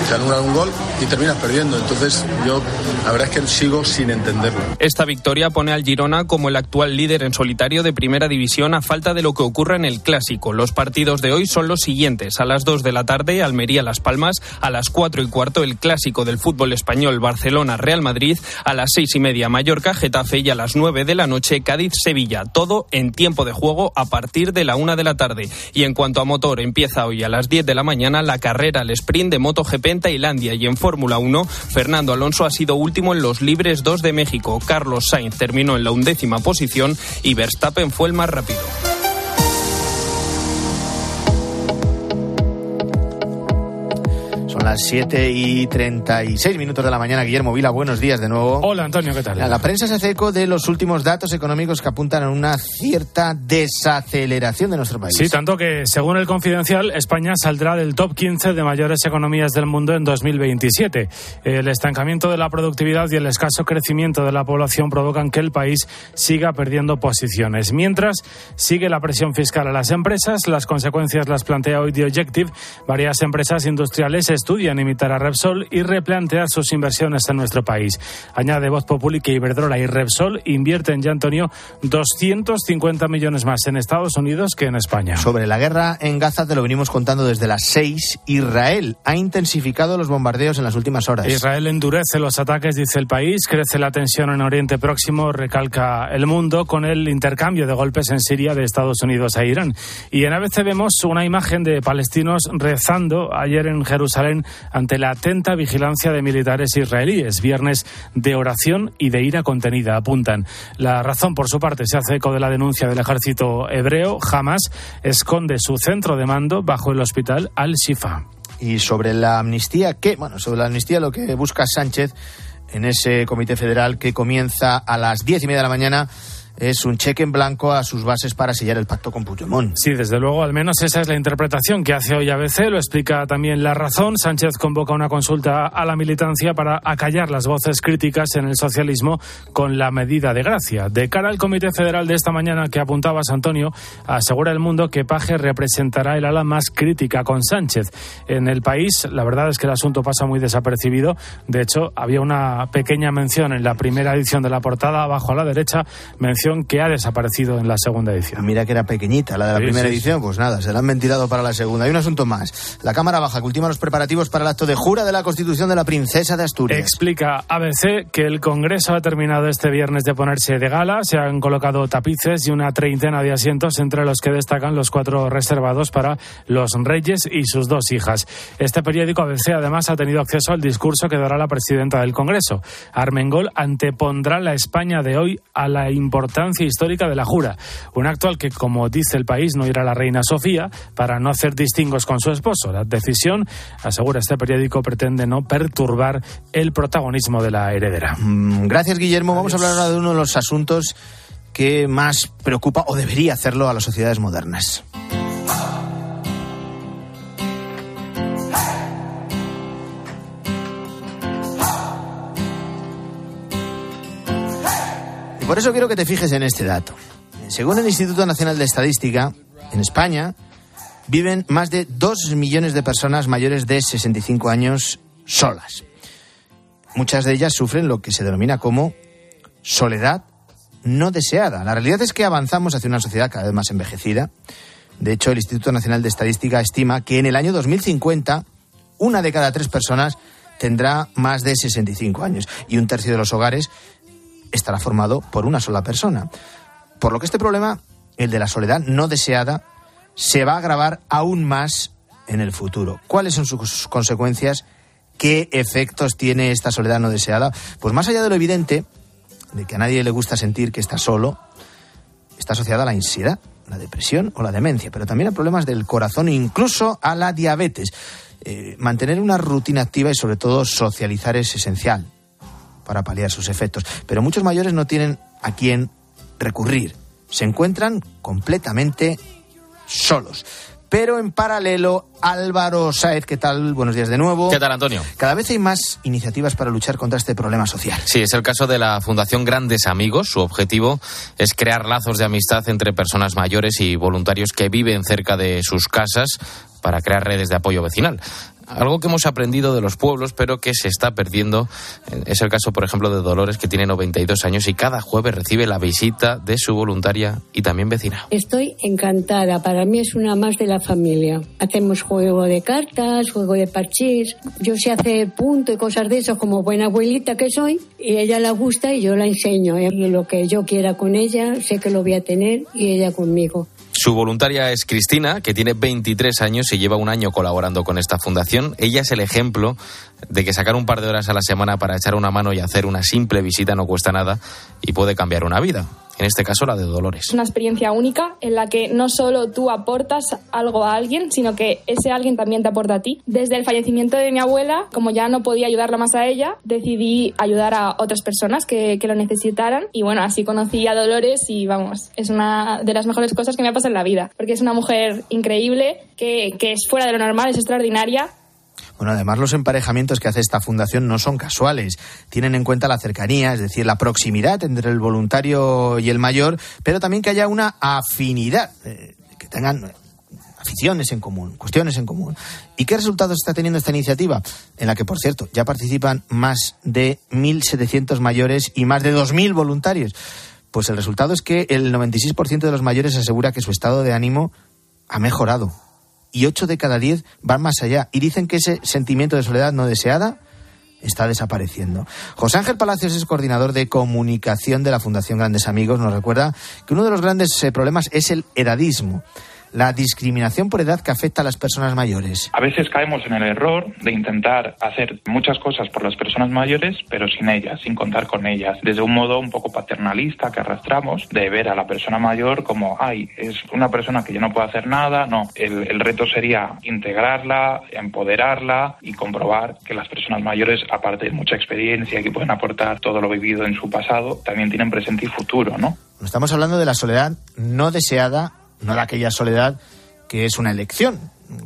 Se anulan un gol y terminas perdiendo. Entonces, yo la verdad es que sigo sin entenderlo. Esta victoria pone al Girona como el actual líder en solitario de primera división a falta de lo que ocurra en el clásico. Los partidos de hoy son los siguientes. A las 2 de la tarde, Almería Las Palmas. A las 4 y cuarto, el clásico del fútbol español Barcelona Real Madrid. A las 6 y media, Mallorca Getafe. Y a las 9 de la noche, Cádiz Sevilla. Todo en tiempo de juego a partir de la 1 de la tarde. Y en cuanto a empieza hoy a las 10 de la mañana la carrera al sprint de MotoGP en Tailandia y en Fórmula 1, Fernando Alonso ha sido último en los libres 2 de México. Carlos Sainz terminó en la undécima posición y Verstappen fue el más rápido. Son las 7 y 36 minutos de la mañana. Guillermo Vila, buenos días de nuevo. Hola Antonio, ¿qué tal? La prensa se hace eco de los últimos datos económicos que apuntan a una cierta desaceleración de nuestro país. Sí, tanto que según el Confidencial, España saldrá del top 15 de mayores economías del mundo en 2027. El estancamiento de la productividad y el escaso crecimiento de la población provocan que el país siga perdiendo posiciones. Mientras sigue la presión fiscal a las empresas, las consecuencias las plantea hoy The Objective. Varias empresas industriales estudian imitar a Repsol y replantear sus inversiones en nuestro país. Añade Voz Populi que Iberdrola y Repsol invierten ya, Antonio, 250 millones más en Estados Unidos que en España. Sobre la guerra en Gaza te lo venimos contando desde las 6. Israel ha intensificado los bombardeos en las últimas horas. Israel endurece los ataques, dice el país, crece la tensión en Oriente Próximo, recalca el mundo con el intercambio de golpes en Siria de Estados Unidos a Irán. Y en ABC vemos una imagen de palestinos rezando ayer en Jerusalén ante la atenta vigilancia de militares israelíes. Viernes de oración y de ira contenida, apuntan. La razón, por su parte, se hace eco de la denuncia del ejército hebreo. Jamás esconde su centro de mando bajo el hospital Al-Shifa. Y sobre la amnistía, ¿qué? Bueno, sobre la amnistía lo que busca Sánchez en ese comité federal que comienza a las diez y media de la mañana es un cheque en blanco a sus bases para sellar el pacto con Puigdemont. Sí, desde luego, al menos esa es la interpretación que hace hoy ABC, lo explica también La Razón. Sánchez convoca una consulta a la militancia para acallar las voces críticas en el socialismo con la medida de gracia. De cara al Comité Federal de esta mañana que apuntabas, Antonio, asegura el mundo que Paje representará el ala más crítica con Sánchez. En el país, la verdad es que el asunto pasa muy desapercibido. De hecho, había una pequeña mención en la primera edición de la portada, abajo a la derecha, mención que ha desaparecido en la segunda edición. Mira que era pequeñita la de la Sí, primera sí, edición, pues nada, se la han ventilado para la segunda. Hay un asunto más. La Cámara Baja que ultima los preparativos para el acto de jura de la Constitución de la Princesa de Asturias. Explica ABC que el Congreso ha terminado este viernes de ponerse de gala. Se han colocado tapices y una treintena de asientos, entre los que destacan los cuatro reservados para los reyes y sus dos hijas. Este periódico ABC además ha tenido acceso al discurso que dará la presidenta del Congreso. Armengol antepondrá la España de hoy a la importancia histórica de la jura. Un acto al que, como dice el país, no irá la reina Sofía para no hacer distingos con su esposo. La decisión, asegura este periódico, pretende no perturbar el protagonismo de la heredera. Mm, Gracias, Guillermo. Vamos a hablar ahora de uno de los asuntos que más preocupa o debería hacerlo a las sociedades modernas. Por eso quiero que te fijes en este dato. Según el Instituto Nacional de Estadística, en España viven más de 2 millones de personas mayores de 65 años solas. Muchas de ellas sufren lo que se denomina como soledad no deseada. La realidad es que avanzamos hacia una sociedad cada vez más envejecida. De hecho, el Instituto Nacional de Estadística estima que en el año 2050 una de cada tres personas tendrá más de 65 años y un tercio de los hogares estará formado por una sola persona. Por lo que este problema, el de la soledad no deseada, se va a agravar aún más en el futuro. ¿Cuáles son sus consecuencias? ¿Qué efectos tiene esta soledad no deseada? Pues más allá de lo evidente, de que a nadie le gusta sentir que está solo, está asociada a la ansiedad, la depresión o la demencia, pero también a problemas del corazón e incluso a la diabetes. Eh, mantener una rutina activa y sobre todo socializar es esencial para paliar sus efectos. Pero muchos mayores no tienen a quién recurrir. Se encuentran completamente solos. Pero en paralelo, Álvaro Saez, ¿qué tal? Buenos días de nuevo. ¿Qué tal, Antonio? Cada vez hay más iniciativas para luchar contra este problema social. Sí, es el caso de la Fundación Grandes Amigos. Su objetivo es crear lazos de amistad entre personas mayores y voluntarios que viven cerca de sus casas para crear redes de apoyo vecinal algo que hemos aprendido de los pueblos, pero que se está perdiendo. Es el caso, por ejemplo, de Dolores, que tiene 92 años y cada jueves recibe la visita de su voluntaria y también vecina. Estoy encantada. Para mí es una más de la familia. Hacemos juego de cartas, juego de parchís. Yo sé hacer punto y cosas de eso como buena abuelita que soy. Y ella la gusta y yo la enseño. Y lo que yo quiera con ella, sé que lo voy a tener y ella conmigo. Su voluntaria es Cristina, que tiene 23 años y lleva un año colaborando con esta fundación. Ella es el ejemplo de que sacar un par de horas a la semana para echar una mano y hacer una simple visita no cuesta nada y puede cambiar una vida en este caso la de Dolores. Es una experiencia única en la que no solo tú aportas algo a alguien, sino que ese alguien también te aporta a ti. Desde el fallecimiento de mi abuela, como ya no podía ayudarla más a ella, decidí ayudar a otras personas que, que lo necesitaran y bueno, así conocí a Dolores y vamos, es una de las mejores cosas que me ha pasado en la vida, porque es una mujer increíble, que, que es fuera de lo normal, es extraordinaria bueno, además los emparejamientos que hace esta fundación no son casuales. Tienen en cuenta la cercanía, es decir, la proximidad entre el voluntario y el mayor, pero también que haya una afinidad, eh, que tengan aficiones en común, cuestiones en común. ¿Y qué resultados está teniendo esta iniciativa? En la que, por cierto, ya participan más de 1.700 mayores y más de 2.000 voluntarios. Pues el resultado es que el 96% de los mayores asegura que su estado de ánimo ha mejorado y 8 de cada 10 van más allá y dicen que ese sentimiento de soledad no deseada está desapareciendo. José Ángel Palacios es coordinador de comunicación de la Fundación Grandes Amigos. Nos recuerda que uno de los grandes eh, problemas es el edadismo la discriminación por edad que afecta a las personas mayores. A veces caemos en el error de intentar hacer muchas cosas por las personas mayores, pero sin ellas, sin contar con ellas, desde un modo un poco paternalista que arrastramos de ver a la persona mayor como, ay, es una persona que yo no puedo hacer nada. No, el, el reto sería integrarla, empoderarla y comprobar que las personas mayores, aparte de mucha experiencia que pueden aportar todo lo vivido en su pasado, también tienen presente y futuro, ¿no? Estamos hablando de la soledad no deseada no de aquella soledad que es una elección,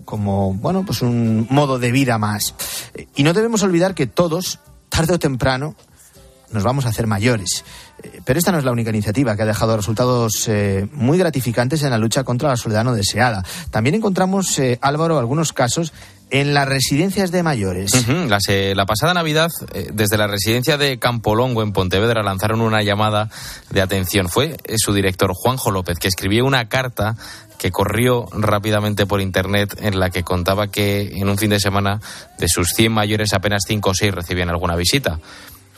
como, bueno, pues un modo de vida más. Y no debemos olvidar que todos, tarde o temprano, nos vamos a hacer mayores. Eh, pero esta no es la única iniciativa que ha dejado resultados eh, muy gratificantes en la lucha contra la soledad no deseada. También encontramos, eh, Álvaro, algunos casos en las residencias de mayores. la, pasada Navidad, desde la residencia de Campolongo en Pontevedra lanzaron una llamada de atención. Fue su director, Juanjo López, que escribió una carta que corrió rápidamente por internet en la que contaba que en un fin de semana de sus 100 mayores apenas 5 o 6 recibían alguna visita.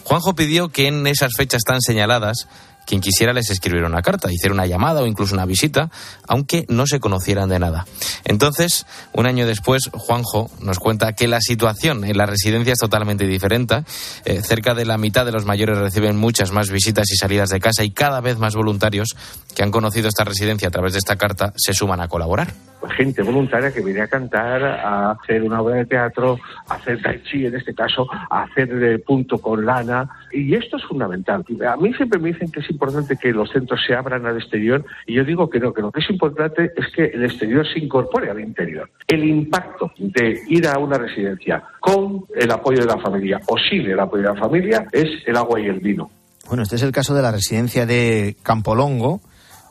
Juanjo pidió que en esas fechas tan señaladas quien quisiera les escribiera una carta, hiciera una llamada o incluso una visita, aunque no se conocieran de nada. Entonces, un año después, Juanjo nos cuenta que la situación en la residencia es totalmente diferente. Eh, cerca de la mitad de los mayores reciben muchas más visitas y salidas de casa y cada vez más voluntarios que han conocido esta residencia a través de esta carta se suman a colaborar gente voluntaria que viene a cantar, a hacer una obra de teatro, a hacer tai chi en este caso, a hacer punto con lana. Y esto es fundamental. A mí siempre me dicen que es importante que los centros se abran al exterior y yo digo que no, que lo que es importante es que el exterior se incorpore al interior. El impacto de ir a una residencia con el apoyo de la familia o sin el apoyo de la familia es el agua y el vino. Bueno, este es el caso de la residencia de Campolongo,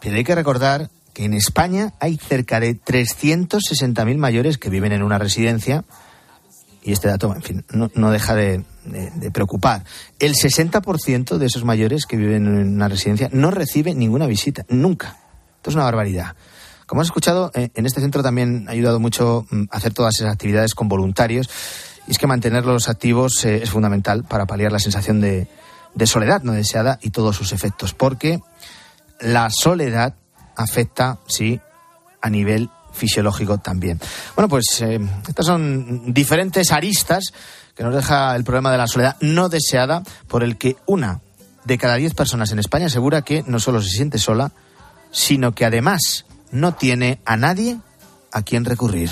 pero hay que recordar que en España hay cerca de 360.000 mayores que viven en una residencia y este dato, en fin, no, no deja de, preocupar. El 60% de esos mayores que viven en una residencia no recibe ninguna visita, nunca. Esto es una barbaridad. Como has escuchado, eh, en este centro también ha ayudado mucho mm, hacer todas esas actividades con voluntarios. Y es que mantenerlos activos eh, es fundamental para paliar la sensación de, de soledad no deseada y todos sus efectos. Porque la soledad afecta, sí, a nivel fisiológico también. Bueno, pues eh, estas son diferentes aristas que nos deja el problema de la soledad no deseada, por el que una de cada diez personas en España asegura que no solo se siente sola, sino que además no tiene a nadie a quien recurrir.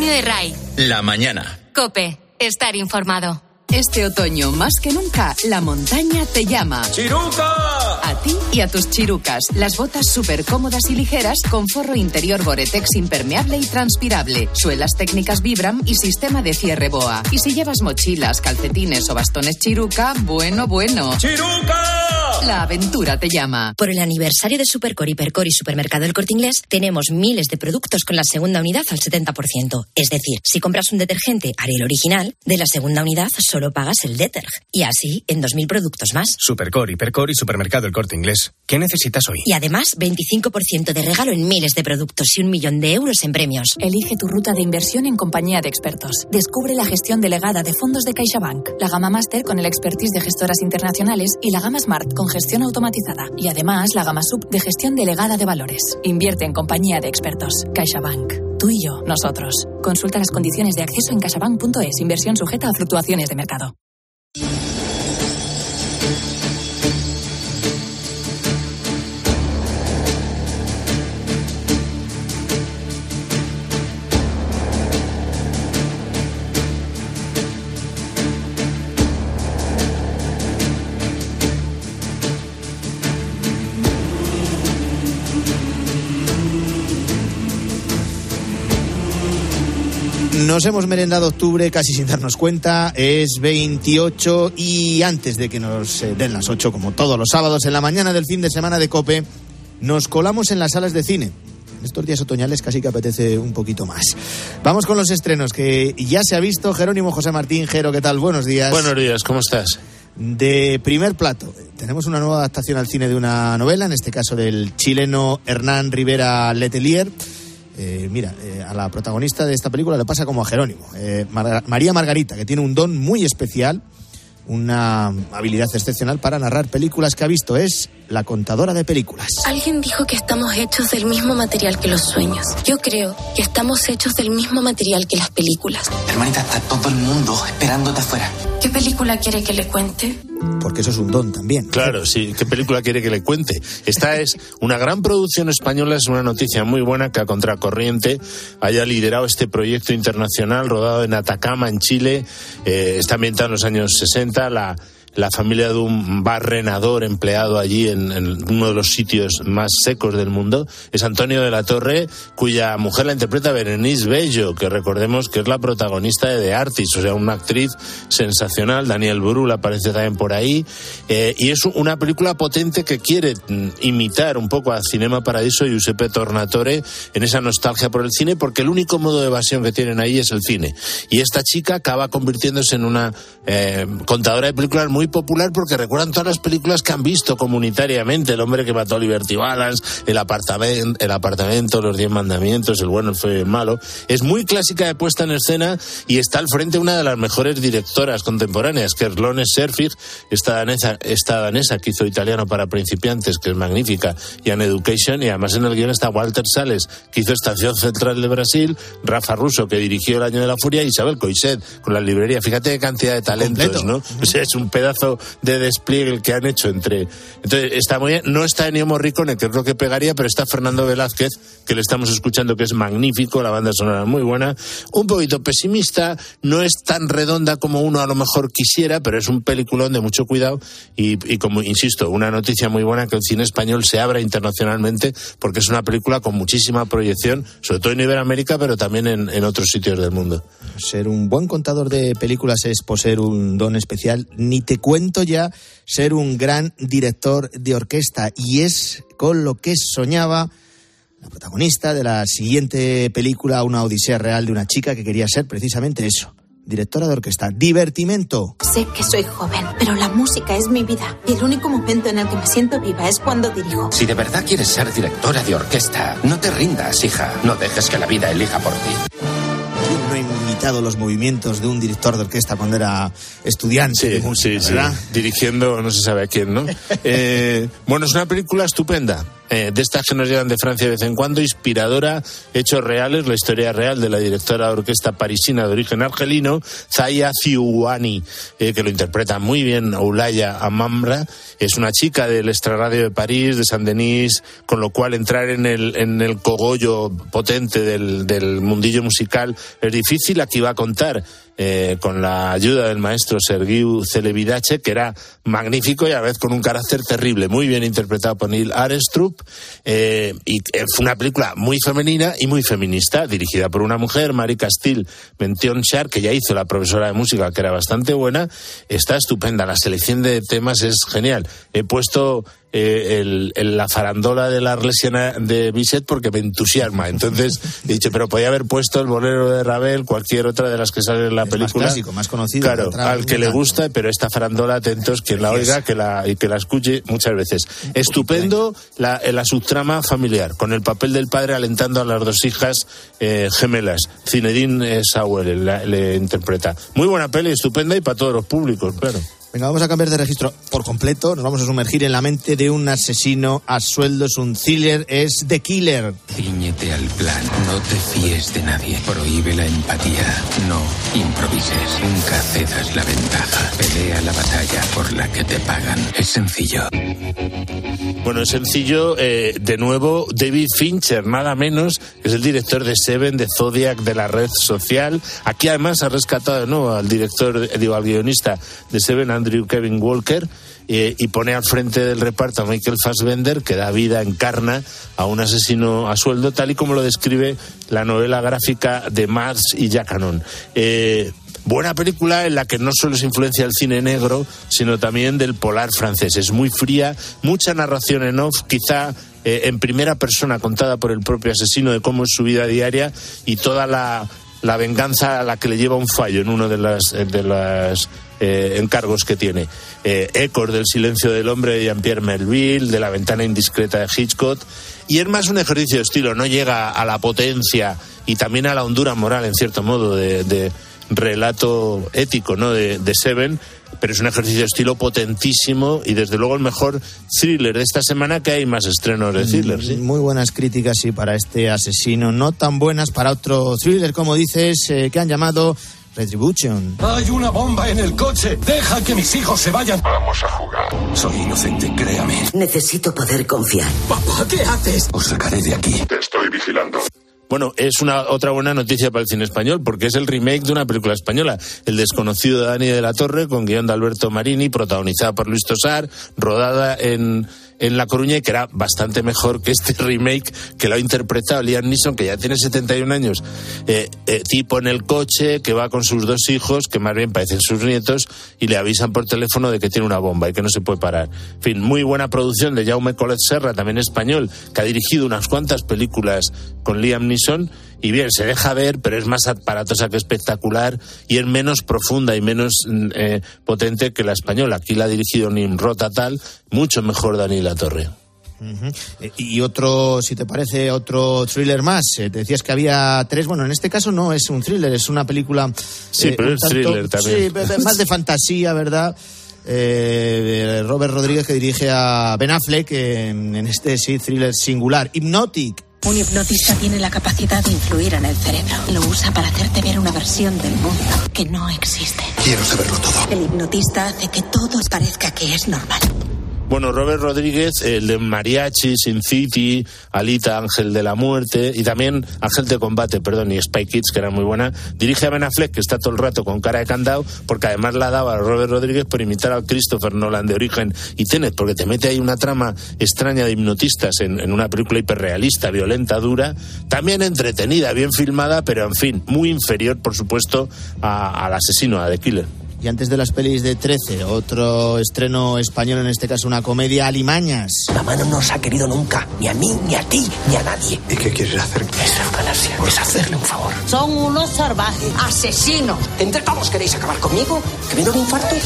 Antonio de Ray. La mañana. Cope. Estar informado. Este otoño, más que nunca, la montaña te llama. ¡Chiruca! A ti y a tus chirucas. Las botas súper cómodas y ligeras con forro interior Gore-Tex impermeable y transpirable, suelas técnicas Vibram y sistema de cierre boa. Y si llevas mochilas, calcetines o bastones chiruca, bueno, bueno. ¡Chiruca! La aventura te llama. Por el aniversario de Supercor, Hipercor y Supermercado El Corte Inglés, tenemos miles de productos con la segunda unidad al 70%. Es decir, si compras un detergente Ariel original, de la segunda unidad solo pagas el deterg. Y así en 2.000 productos más. Supercor, Hipercor y Supermercado El Corte Inglés. ¿Qué necesitas hoy? Y además, 25% de regalo en miles de productos y un millón de euros en premios. Elige tu ruta de inversión en compañía de expertos. Descubre la gestión delegada de fondos de CaixaBank, la gama Master con el expertise de gestoras internacionales y la gama Smart con gestión automatizada. Y además la gama Sub de gestión delegada de valores. Invierte en compañía de expertos. CaixaBank. Tú y yo, nosotros. Consulta las condiciones de acceso en caixabank.es. Inversión sujeta a fluctuaciones de mercado. Nos hemos merendado octubre casi sin darnos cuenta. Es 28 y antes de que nos eh, den las 8, como todos los sábados en la mañana del fin de semana de Cope, nos colamos en las salas de cine. En estos días otoñales casi que apetece un poquito más. Vamos con los estrenos que ya se ha visto. Jerónimo José Martín, Jero, ¿qué tal? Buenos días. Buenos días, ¿cómo estás? De primer plato, tenemos una nueva adaptación al cine de una novela, en este caso del chileno Hernán Rivera Letelier. Eh, mira, eh, a la protagonista de esta película le pasa como a Jerónimo, eh, Mar- María Margarita, que tiene un don muy especial, una habilidad excepcional para narrar películas que ha visto. Es la contadora de películas. Alguien dijo que estamos hechos del mismo material que los sueños. Yo creo que estamos hechos del mismo material que las películas. Hermanita, está todo el mundo esperándote afuera. ¿Qué película quiere que le cuente? Porque eso es un don también. Claro, sí. ¿Qué película quiere que le cuente? Esta es una gran producción española, es una noticia muy buena que a Contracorriente haya liderado este proyecto internacional rodado en Atacama, en Chile. Eh, está ambientado en los años 60. La, la familia de un barrenador empleado allí en, uno de los sitios más secos del mundo es Antonio de la Torre, cuya mujer la interpreta Berenice Bello, que recordemos que es la protagonista de The Artist, o sea, una actriz sensacional. Daniel Brühl aparece también por ahí. Eh, y es una película potente que quiere mm, imitar un poco a Cinema Paradiso y Giuseppe Tornatore en esa nostalgia por el cine, porque el único modo de evasión que tienen ahí es el cine. Y esta chica acaba convirtiéndose en una eh, contadora de películas muy popular porque recuerdan todas las películas que han visto comunitariamente. El hombre que mató a Liberty Balance, el apartamento, el apartamento, los diez mandamientos, el bueno, el feo y el malo. Es muy clásica de puesta en escena y está al frente una de las mejores directoras contemporáneas, que es Lone Serfig, esta danesa, esta danesa que hizo italiano para principiantes, que es magnífica, y An Education, y además en el guion está Walter Sales, que hizo Estación Central de Brasil, Rafa Russo, que dirigió El Año de la Furia, y Isabel Coixet, con la librería. Fíjate qué cantidad de talentos, Completo. ¿no? O sea, es un pedazo pedazo de despliegue el que han hecho entre. Entonces, está muy bien. No está Ennio Morricone, que es lo que pegaría, pero está Fernando Velázquez, que le estamos escuchando, que es magnífico, la banda sonora muy buena. Un poquito pesimista, no es tan redonda como uno a lo mejor quisiera, pero es un peliculón de mucho cuidado y, y como insisto, una noticia muy buena que el cine español se abra internacionalmente porque es una película con muchísima proyección, sobre todo en Iberoamérica, pero también en, en otros sitios del mundo. Ser un buen contador de películas es poseer un don especial. Ni te cuento ya ser un gran director de orquesta. Y es con lo que soñaba la protagonista de la siguiente película, Una Odisea Real de una chica que quería ser precisamente eso. Directora de orquesta. Divertimento. Sé que soy joven, pero la música es mi vida. Y el único momento en el que me siento viva es cuando dirijo. Si de verdad quieres ser directora de orquesta, no te rindas, hija. No dejes que la vida elija por ti. ¿Quién no ha imitado los movimientos de un director de orquesta cuando era estudiante de música, Sí, sí, ¿verdad? dirigiendo no se sabe a quién, ¿no? Eh, bueno, es una película estupenda, eh, de estas que nos llegan de Francia de vez en cuando, inspiradora, hechos reales, la historia real de la directora de orquesta parisina de origen argelino, Zaya Ziouani, eh, que lo interpreta muy bien Oulaya Amambra, es una chica del extrarradio de París, de Saint-Denis, con lo cual entrar en el, en el cogollo potente del, del mundillo musical es difícil, aquí va a contar eh, con la ayuda del maestro Sergiu Celebidache, que era magnífico y a la vez con un carácter terrible, muy bien interpretado por Neil Arestrup, eh, y eh, fue una película muy femenina y muy feminista, dirigida por una mujer, Mari Castil Mention Char, que ya hizo la profesora de música, que era bastante buena, está estupenda, la selección de temas es genial. He puesto eh, el, el- la farandola de la Arlesiana de Bizet porque me entusiasma. Entonces he dicho, pero podía haber puesto el bolero de Ravel, cualquier otra de las que sale en la más película. clásico, más conocido, Claro, al que le gusta, pero esta farandola, atentos, quien la oiga que la, y que la escuche muchas veces. Estupendo la, la subtrama familiar, con el papel del padre alentando a las dos hijas eh, gemelas. Zinedine eh, Sauer la- le interpreta. Muy buena peli, estupenda y para todos los públicos, claro. Venga, vamos a cambiar de registro por completo. Nos vamos a sumergir en la mente de un asesino a sueldos, un thriller. Es The Killer. Ciñete al plan, no te fíes de nadie. Prohíbe la empatía, no improvises. Nunca cedas la ventaja. Pelea la batalla por la que te pagan. Es sencillo. Bueno, es sencillo. eh, de nuevo, David Fincher, nada menos, es el director de Seven, de Zodiac, de la red social. Aquí además ha rescatado de nuevo al director, eh, digo, al guionista de Seven, Andrew Kevin Walker. eh, y pone al frente del reparto a Michael Fassbender, que da vida, encarna a un asesino a sueldo, tal y como lo describe la novela gráfica de Mars y Jackanon. Eh, Buena película en la que no solo se influencia el cine negro, sino también del polar francés. Es muy fría, mucha narración en off, quizá eh, en primera persona contada por el propio asesino de cómo es su vida diaria y toda la, la venganza a la que le lleva un fallo en uno de las, de las eh, encargos que tiene. Eh, del silencio del hombre de Jean-Pierre Melville, de la ventana indiscreta de Hitchcock. Y es más un ejercicio de estilo, no llega a la potencia y también a la hondura moral, en cierto modo, de, relato ético ¿no? de, Seven, pero es un ejercicio de estilo potentísimo y desde luego el mejor thriller de esta semana que hay más estrenos de thriller. ¿sí? Muy buenas críticas, sí, para este asesino. No tan buenas para otro thriller, como dices, eh, que han llamado Retribution. Hay una bomba en el coche. Deja que mis hijos se vayan. Vamos a jugar. Soy inocente, créame. Necesito poder confiar. Papá, ¿qué haces? Os sacaré de aquí. Te estoy vigilando. Bueno, es una otra buena noticia para el cine español, porque es el remake de una película española, El desconocido de Dani de la Torre, con guion de Alberto Marini, protagonizada por Luis Tosar, rodada en, en La Coruña y que era bastante mejor que este remake que lo ha interpretado Liam Neeson, que ya tiene 71 años, eh, eh, tipo en el coche, que va con sus dos hijos, que más bien parecen sus nietos, y le avisan por teléfono de que tiene una bomba y que no se puede parar. En fin, muy buena producción de Jaume Colet Serra, también español, que ha dirigido unas cuantas películas con Liam Neeson, y bien, se deja ver, pero es más aparatosa que espectacular y es menos profunda y menos mm, eh, potente que la española. Aquí la ha dirigido Nimrod Tal, mucho mejor Dani La Torre. Eh, Y otro, si te parece, otro thriller más. Eh, Te decías que había tres. Bueno, en este caso no es un thriller, es una película. Sí, eh, pero es thriller también. Sí, más de fantasía, ¿verdad? Eh, Robert Rodríguez que dirige a Ben Affleck en, en este sí thriller singular. Hypnotic. Un hipnotista tiene la capacidad de influir en el cerebro. Lo usa para hacerte ver una versión del mundo que no existe. Quiero saberlo todo. El hipnotista hace que todo parezca que es normal. Bueno, Robert Rodríguez, el de Mariachi, Sin City, Alita, Ángel de la Muerte y también Ángel de Combate, perdón, y Spy Kids, que era muy buena. Dirige a Ben Affleck, que está todo el rato con cara de candado, porque además la daba a Robert Rodríguez por imitar al Christopher Nolan de origen y Tenet, porque te mete ahí una trama extraña de hipnotistas en, en una película hiperrealista, violenta, dura, también entretenida, bien filmada, pero en fin, muy inferior, por supuesto, a- al asesino, a The Killer. Y antes de las pelis de 13, otro estreno español, en este caso una comedia, Alimañas. La mano no os ha querido nunca, ni a mí, ni a ti, ni a nadie. ¿Y qué quieres hacer? Es eutanasia, es hacerle un favor. Son unos salvajes, asesinos. ¿Entre todos queréis acabar conmigo? ¿Que me da un infarto?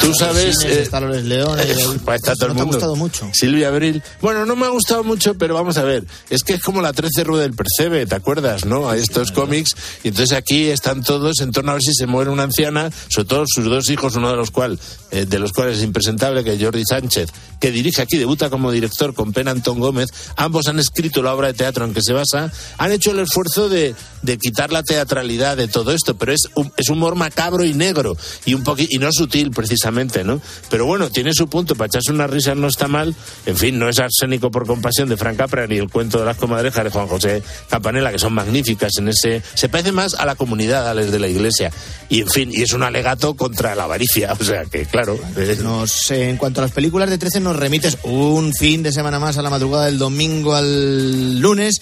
Tú sabes. Eh, está Loles León, eh, eh, pues está todo el ¿no te ha gustado mucho? Silvia Abril. Bueno, no me ha gustado mucho, pero vamos a ver. Es que es como la 13 Rue del Percebe, ¿te acuerdas, no? A estos cómics. Y entonces aquí están todos en torno a ver si se muere una anciana, sobre todo sus dos hijos, uno de los, cual, eh, de los cuales es impresentable, que Jordi Sánchez, que dirige aquí, debuta como director con Pen Antón Gómez. Ambos han escrito la obra de teatro en que se basa. Han hecho el esfuerzo de, de quitar la teatralidad de todo esto, pero es, un- es humor macabro y negro y un poqui- y no sutil precisamente, ¿no? Pero bueno, tiene su punto, para echarse unas risas no está mal. En fin, no es arsénico por compasión de Frank Capra ni el cuento de las comadrejas de Juan José Campanella, que son magníficas en ese. Se parece más a la comunidad, a las de la iglesia. Y en fin, y es un alegato contra la avaricia, o sea que, claro. Nos, en cuanto a las películas de 13, nos remites un fin de semana más a la madrugada del domingo al lunes.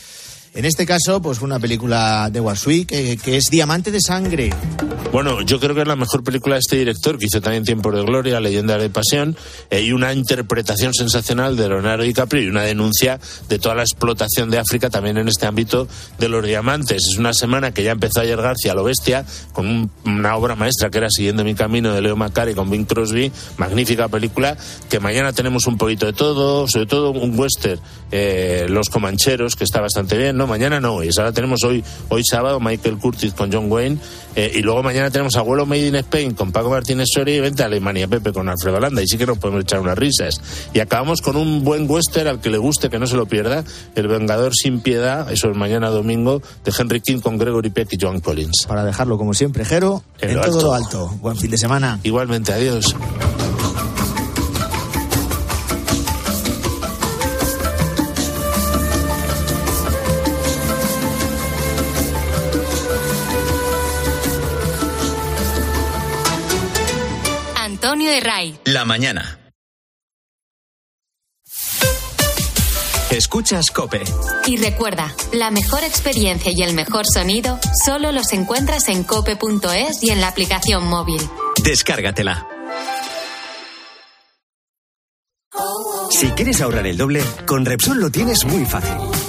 En este caso, pues una película de Warwick que, que es Diamante de Sangre. Bueno, yo creo que es la mejor película de este director, que hizo también Tiempos de Gloria, Leyenda de Pasión, eh, y una interpretación sensacional de Leonardo DiCaprio y una denuncia de toda la explotación de África también en este ámbito de los diamantes. Es una semana que ya empezó ayer García lo bestia, con un- una obra maestra que era Siguiendo mi camino de Leo Macari con Bing Crosby, magnífica película, que mañana tenemos un poquito de todo, sobre todo un western, eh, Los Comancheros, que está bastante bien, ¿no? Mañana no, y ahora tenemos hoy, hoy sábado Michael Curtis con John Wayne, eh, y luego mañana tenemos Abuelo Made in Spain con Paco Martínez Soria y Vente a Alemania Pepe con Alfredo Landa, y sí que nos podemos echar unas risas. Y acabamos con un buen western al que le guste, que no se lo pierda, El Vengador sin Piedad, eso es mañana domingo, de Henry King con Gregory Peck y Joan Collins. Para dejarlo como siempre, Jero, En en, lo todo alto. lo alto. Buen fin de semana. Igualmente, adiós. La mañana. Escuchas Cope. Y recuerda, la mejor experiencia y el mejor sonido solo los encuentras en cope.es y en la aplicación móvil. Descárgatela. Si quieres ahorrar el doble, con Repsol lo tienes muy fácil.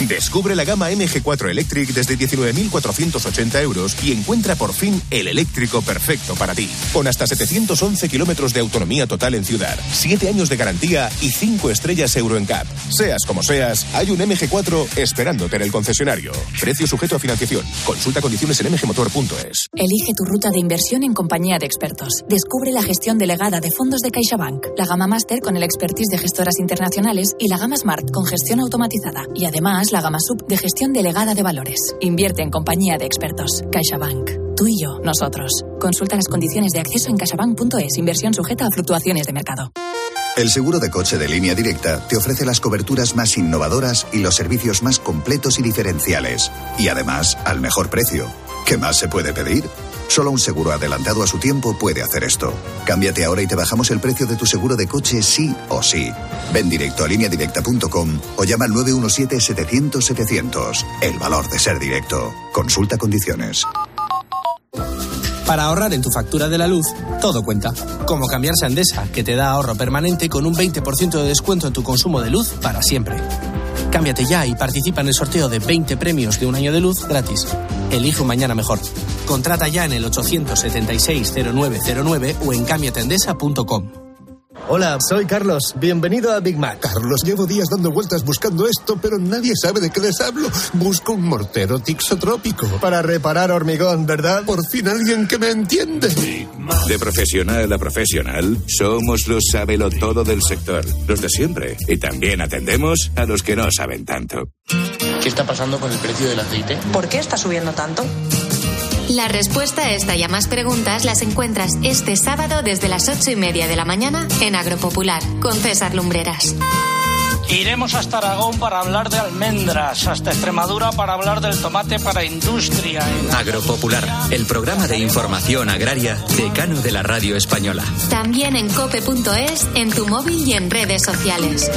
Descubre la gama MG4 Electric desde 19.480 euros y encuentra por fin el eléctrico perfecto para ti. Con hasta 711 kilómetros de autonomía total en ciudad, 7 años de garantía y 5 estrellas Euro NCAP. Seas como seas, hay un MG4 esperándote en el concesionario. Precio sujeto a financiación. Consulta condiciones en mgmotor.es. Elige tu ruta de inversión en compañía de expertos. Descubre la gestión delegada de fondos de CaixaBank, la gama Master con el expertise de gestoras internacionales y la gama Smart con gestión automatizada. Y además la gama Sub de gestión delegada de valores. Invierte en compañía de expertos. CaixaBank. Tú y yo, nosotros. Consulta las condiciones de acceso en caixabank.es. Inversión sujeta a fluctuaciones de mercado. El seguro de coche de línea directa te ofrece las coberturas más innovadoras y los servicios más completos y diferenciales. Y además, al mejor precio. ¿Qué más se puede pedir? Solo un seguro adelantado a su tiempo puede hacer esto. Cámbiate ahora y te bajamos el precio de tu seguro de coche sí o sí. Ven directo a lineadirecta.com o llama al 917-700-700. El valor de ser directo. Consulta condiciones. Para ahorrar en tu factura de la luz, todo cuenta. Como cambiarse a que te da ahorro permanente con un 20% de descuento en tu consumo de luz para siempre. Cámbiate ya y participa en el sorteo de 20 premios de un año de luz gratis. Elige un mañana mejor. Contrata ya en el 876-0909 o en cambiatendesa.com. Hola, soy Carlos. Bienvenido a Big Mac. Carlos, llevo días dando vueltas buscando esto, pero nadie sabe de qué les hablo. Busco un mortero tixotrópico. Para reparar hormigón, ¿verdad? Por fin alguien que me entiende. De profesional a profesional, somos los sabelo todo del sector, los de siempre. Y también atendemos a los que no saben tanto. ¿Qué está pasando con el precio del aceite? ¿Por qué está subiendo tanto? La respuesta a esta y a más preguntas las encuentras este sábado desde las ocho y media de la mañana en Agropopular con César Lumbreras. Iremos hasta Aragón para hablar de almendras, hasta Extremadura para hablar del tomate para industria. Agropopular, el programa de información agraria decano de la radio española. También en cope.es, en tu móvil y en redes sociales.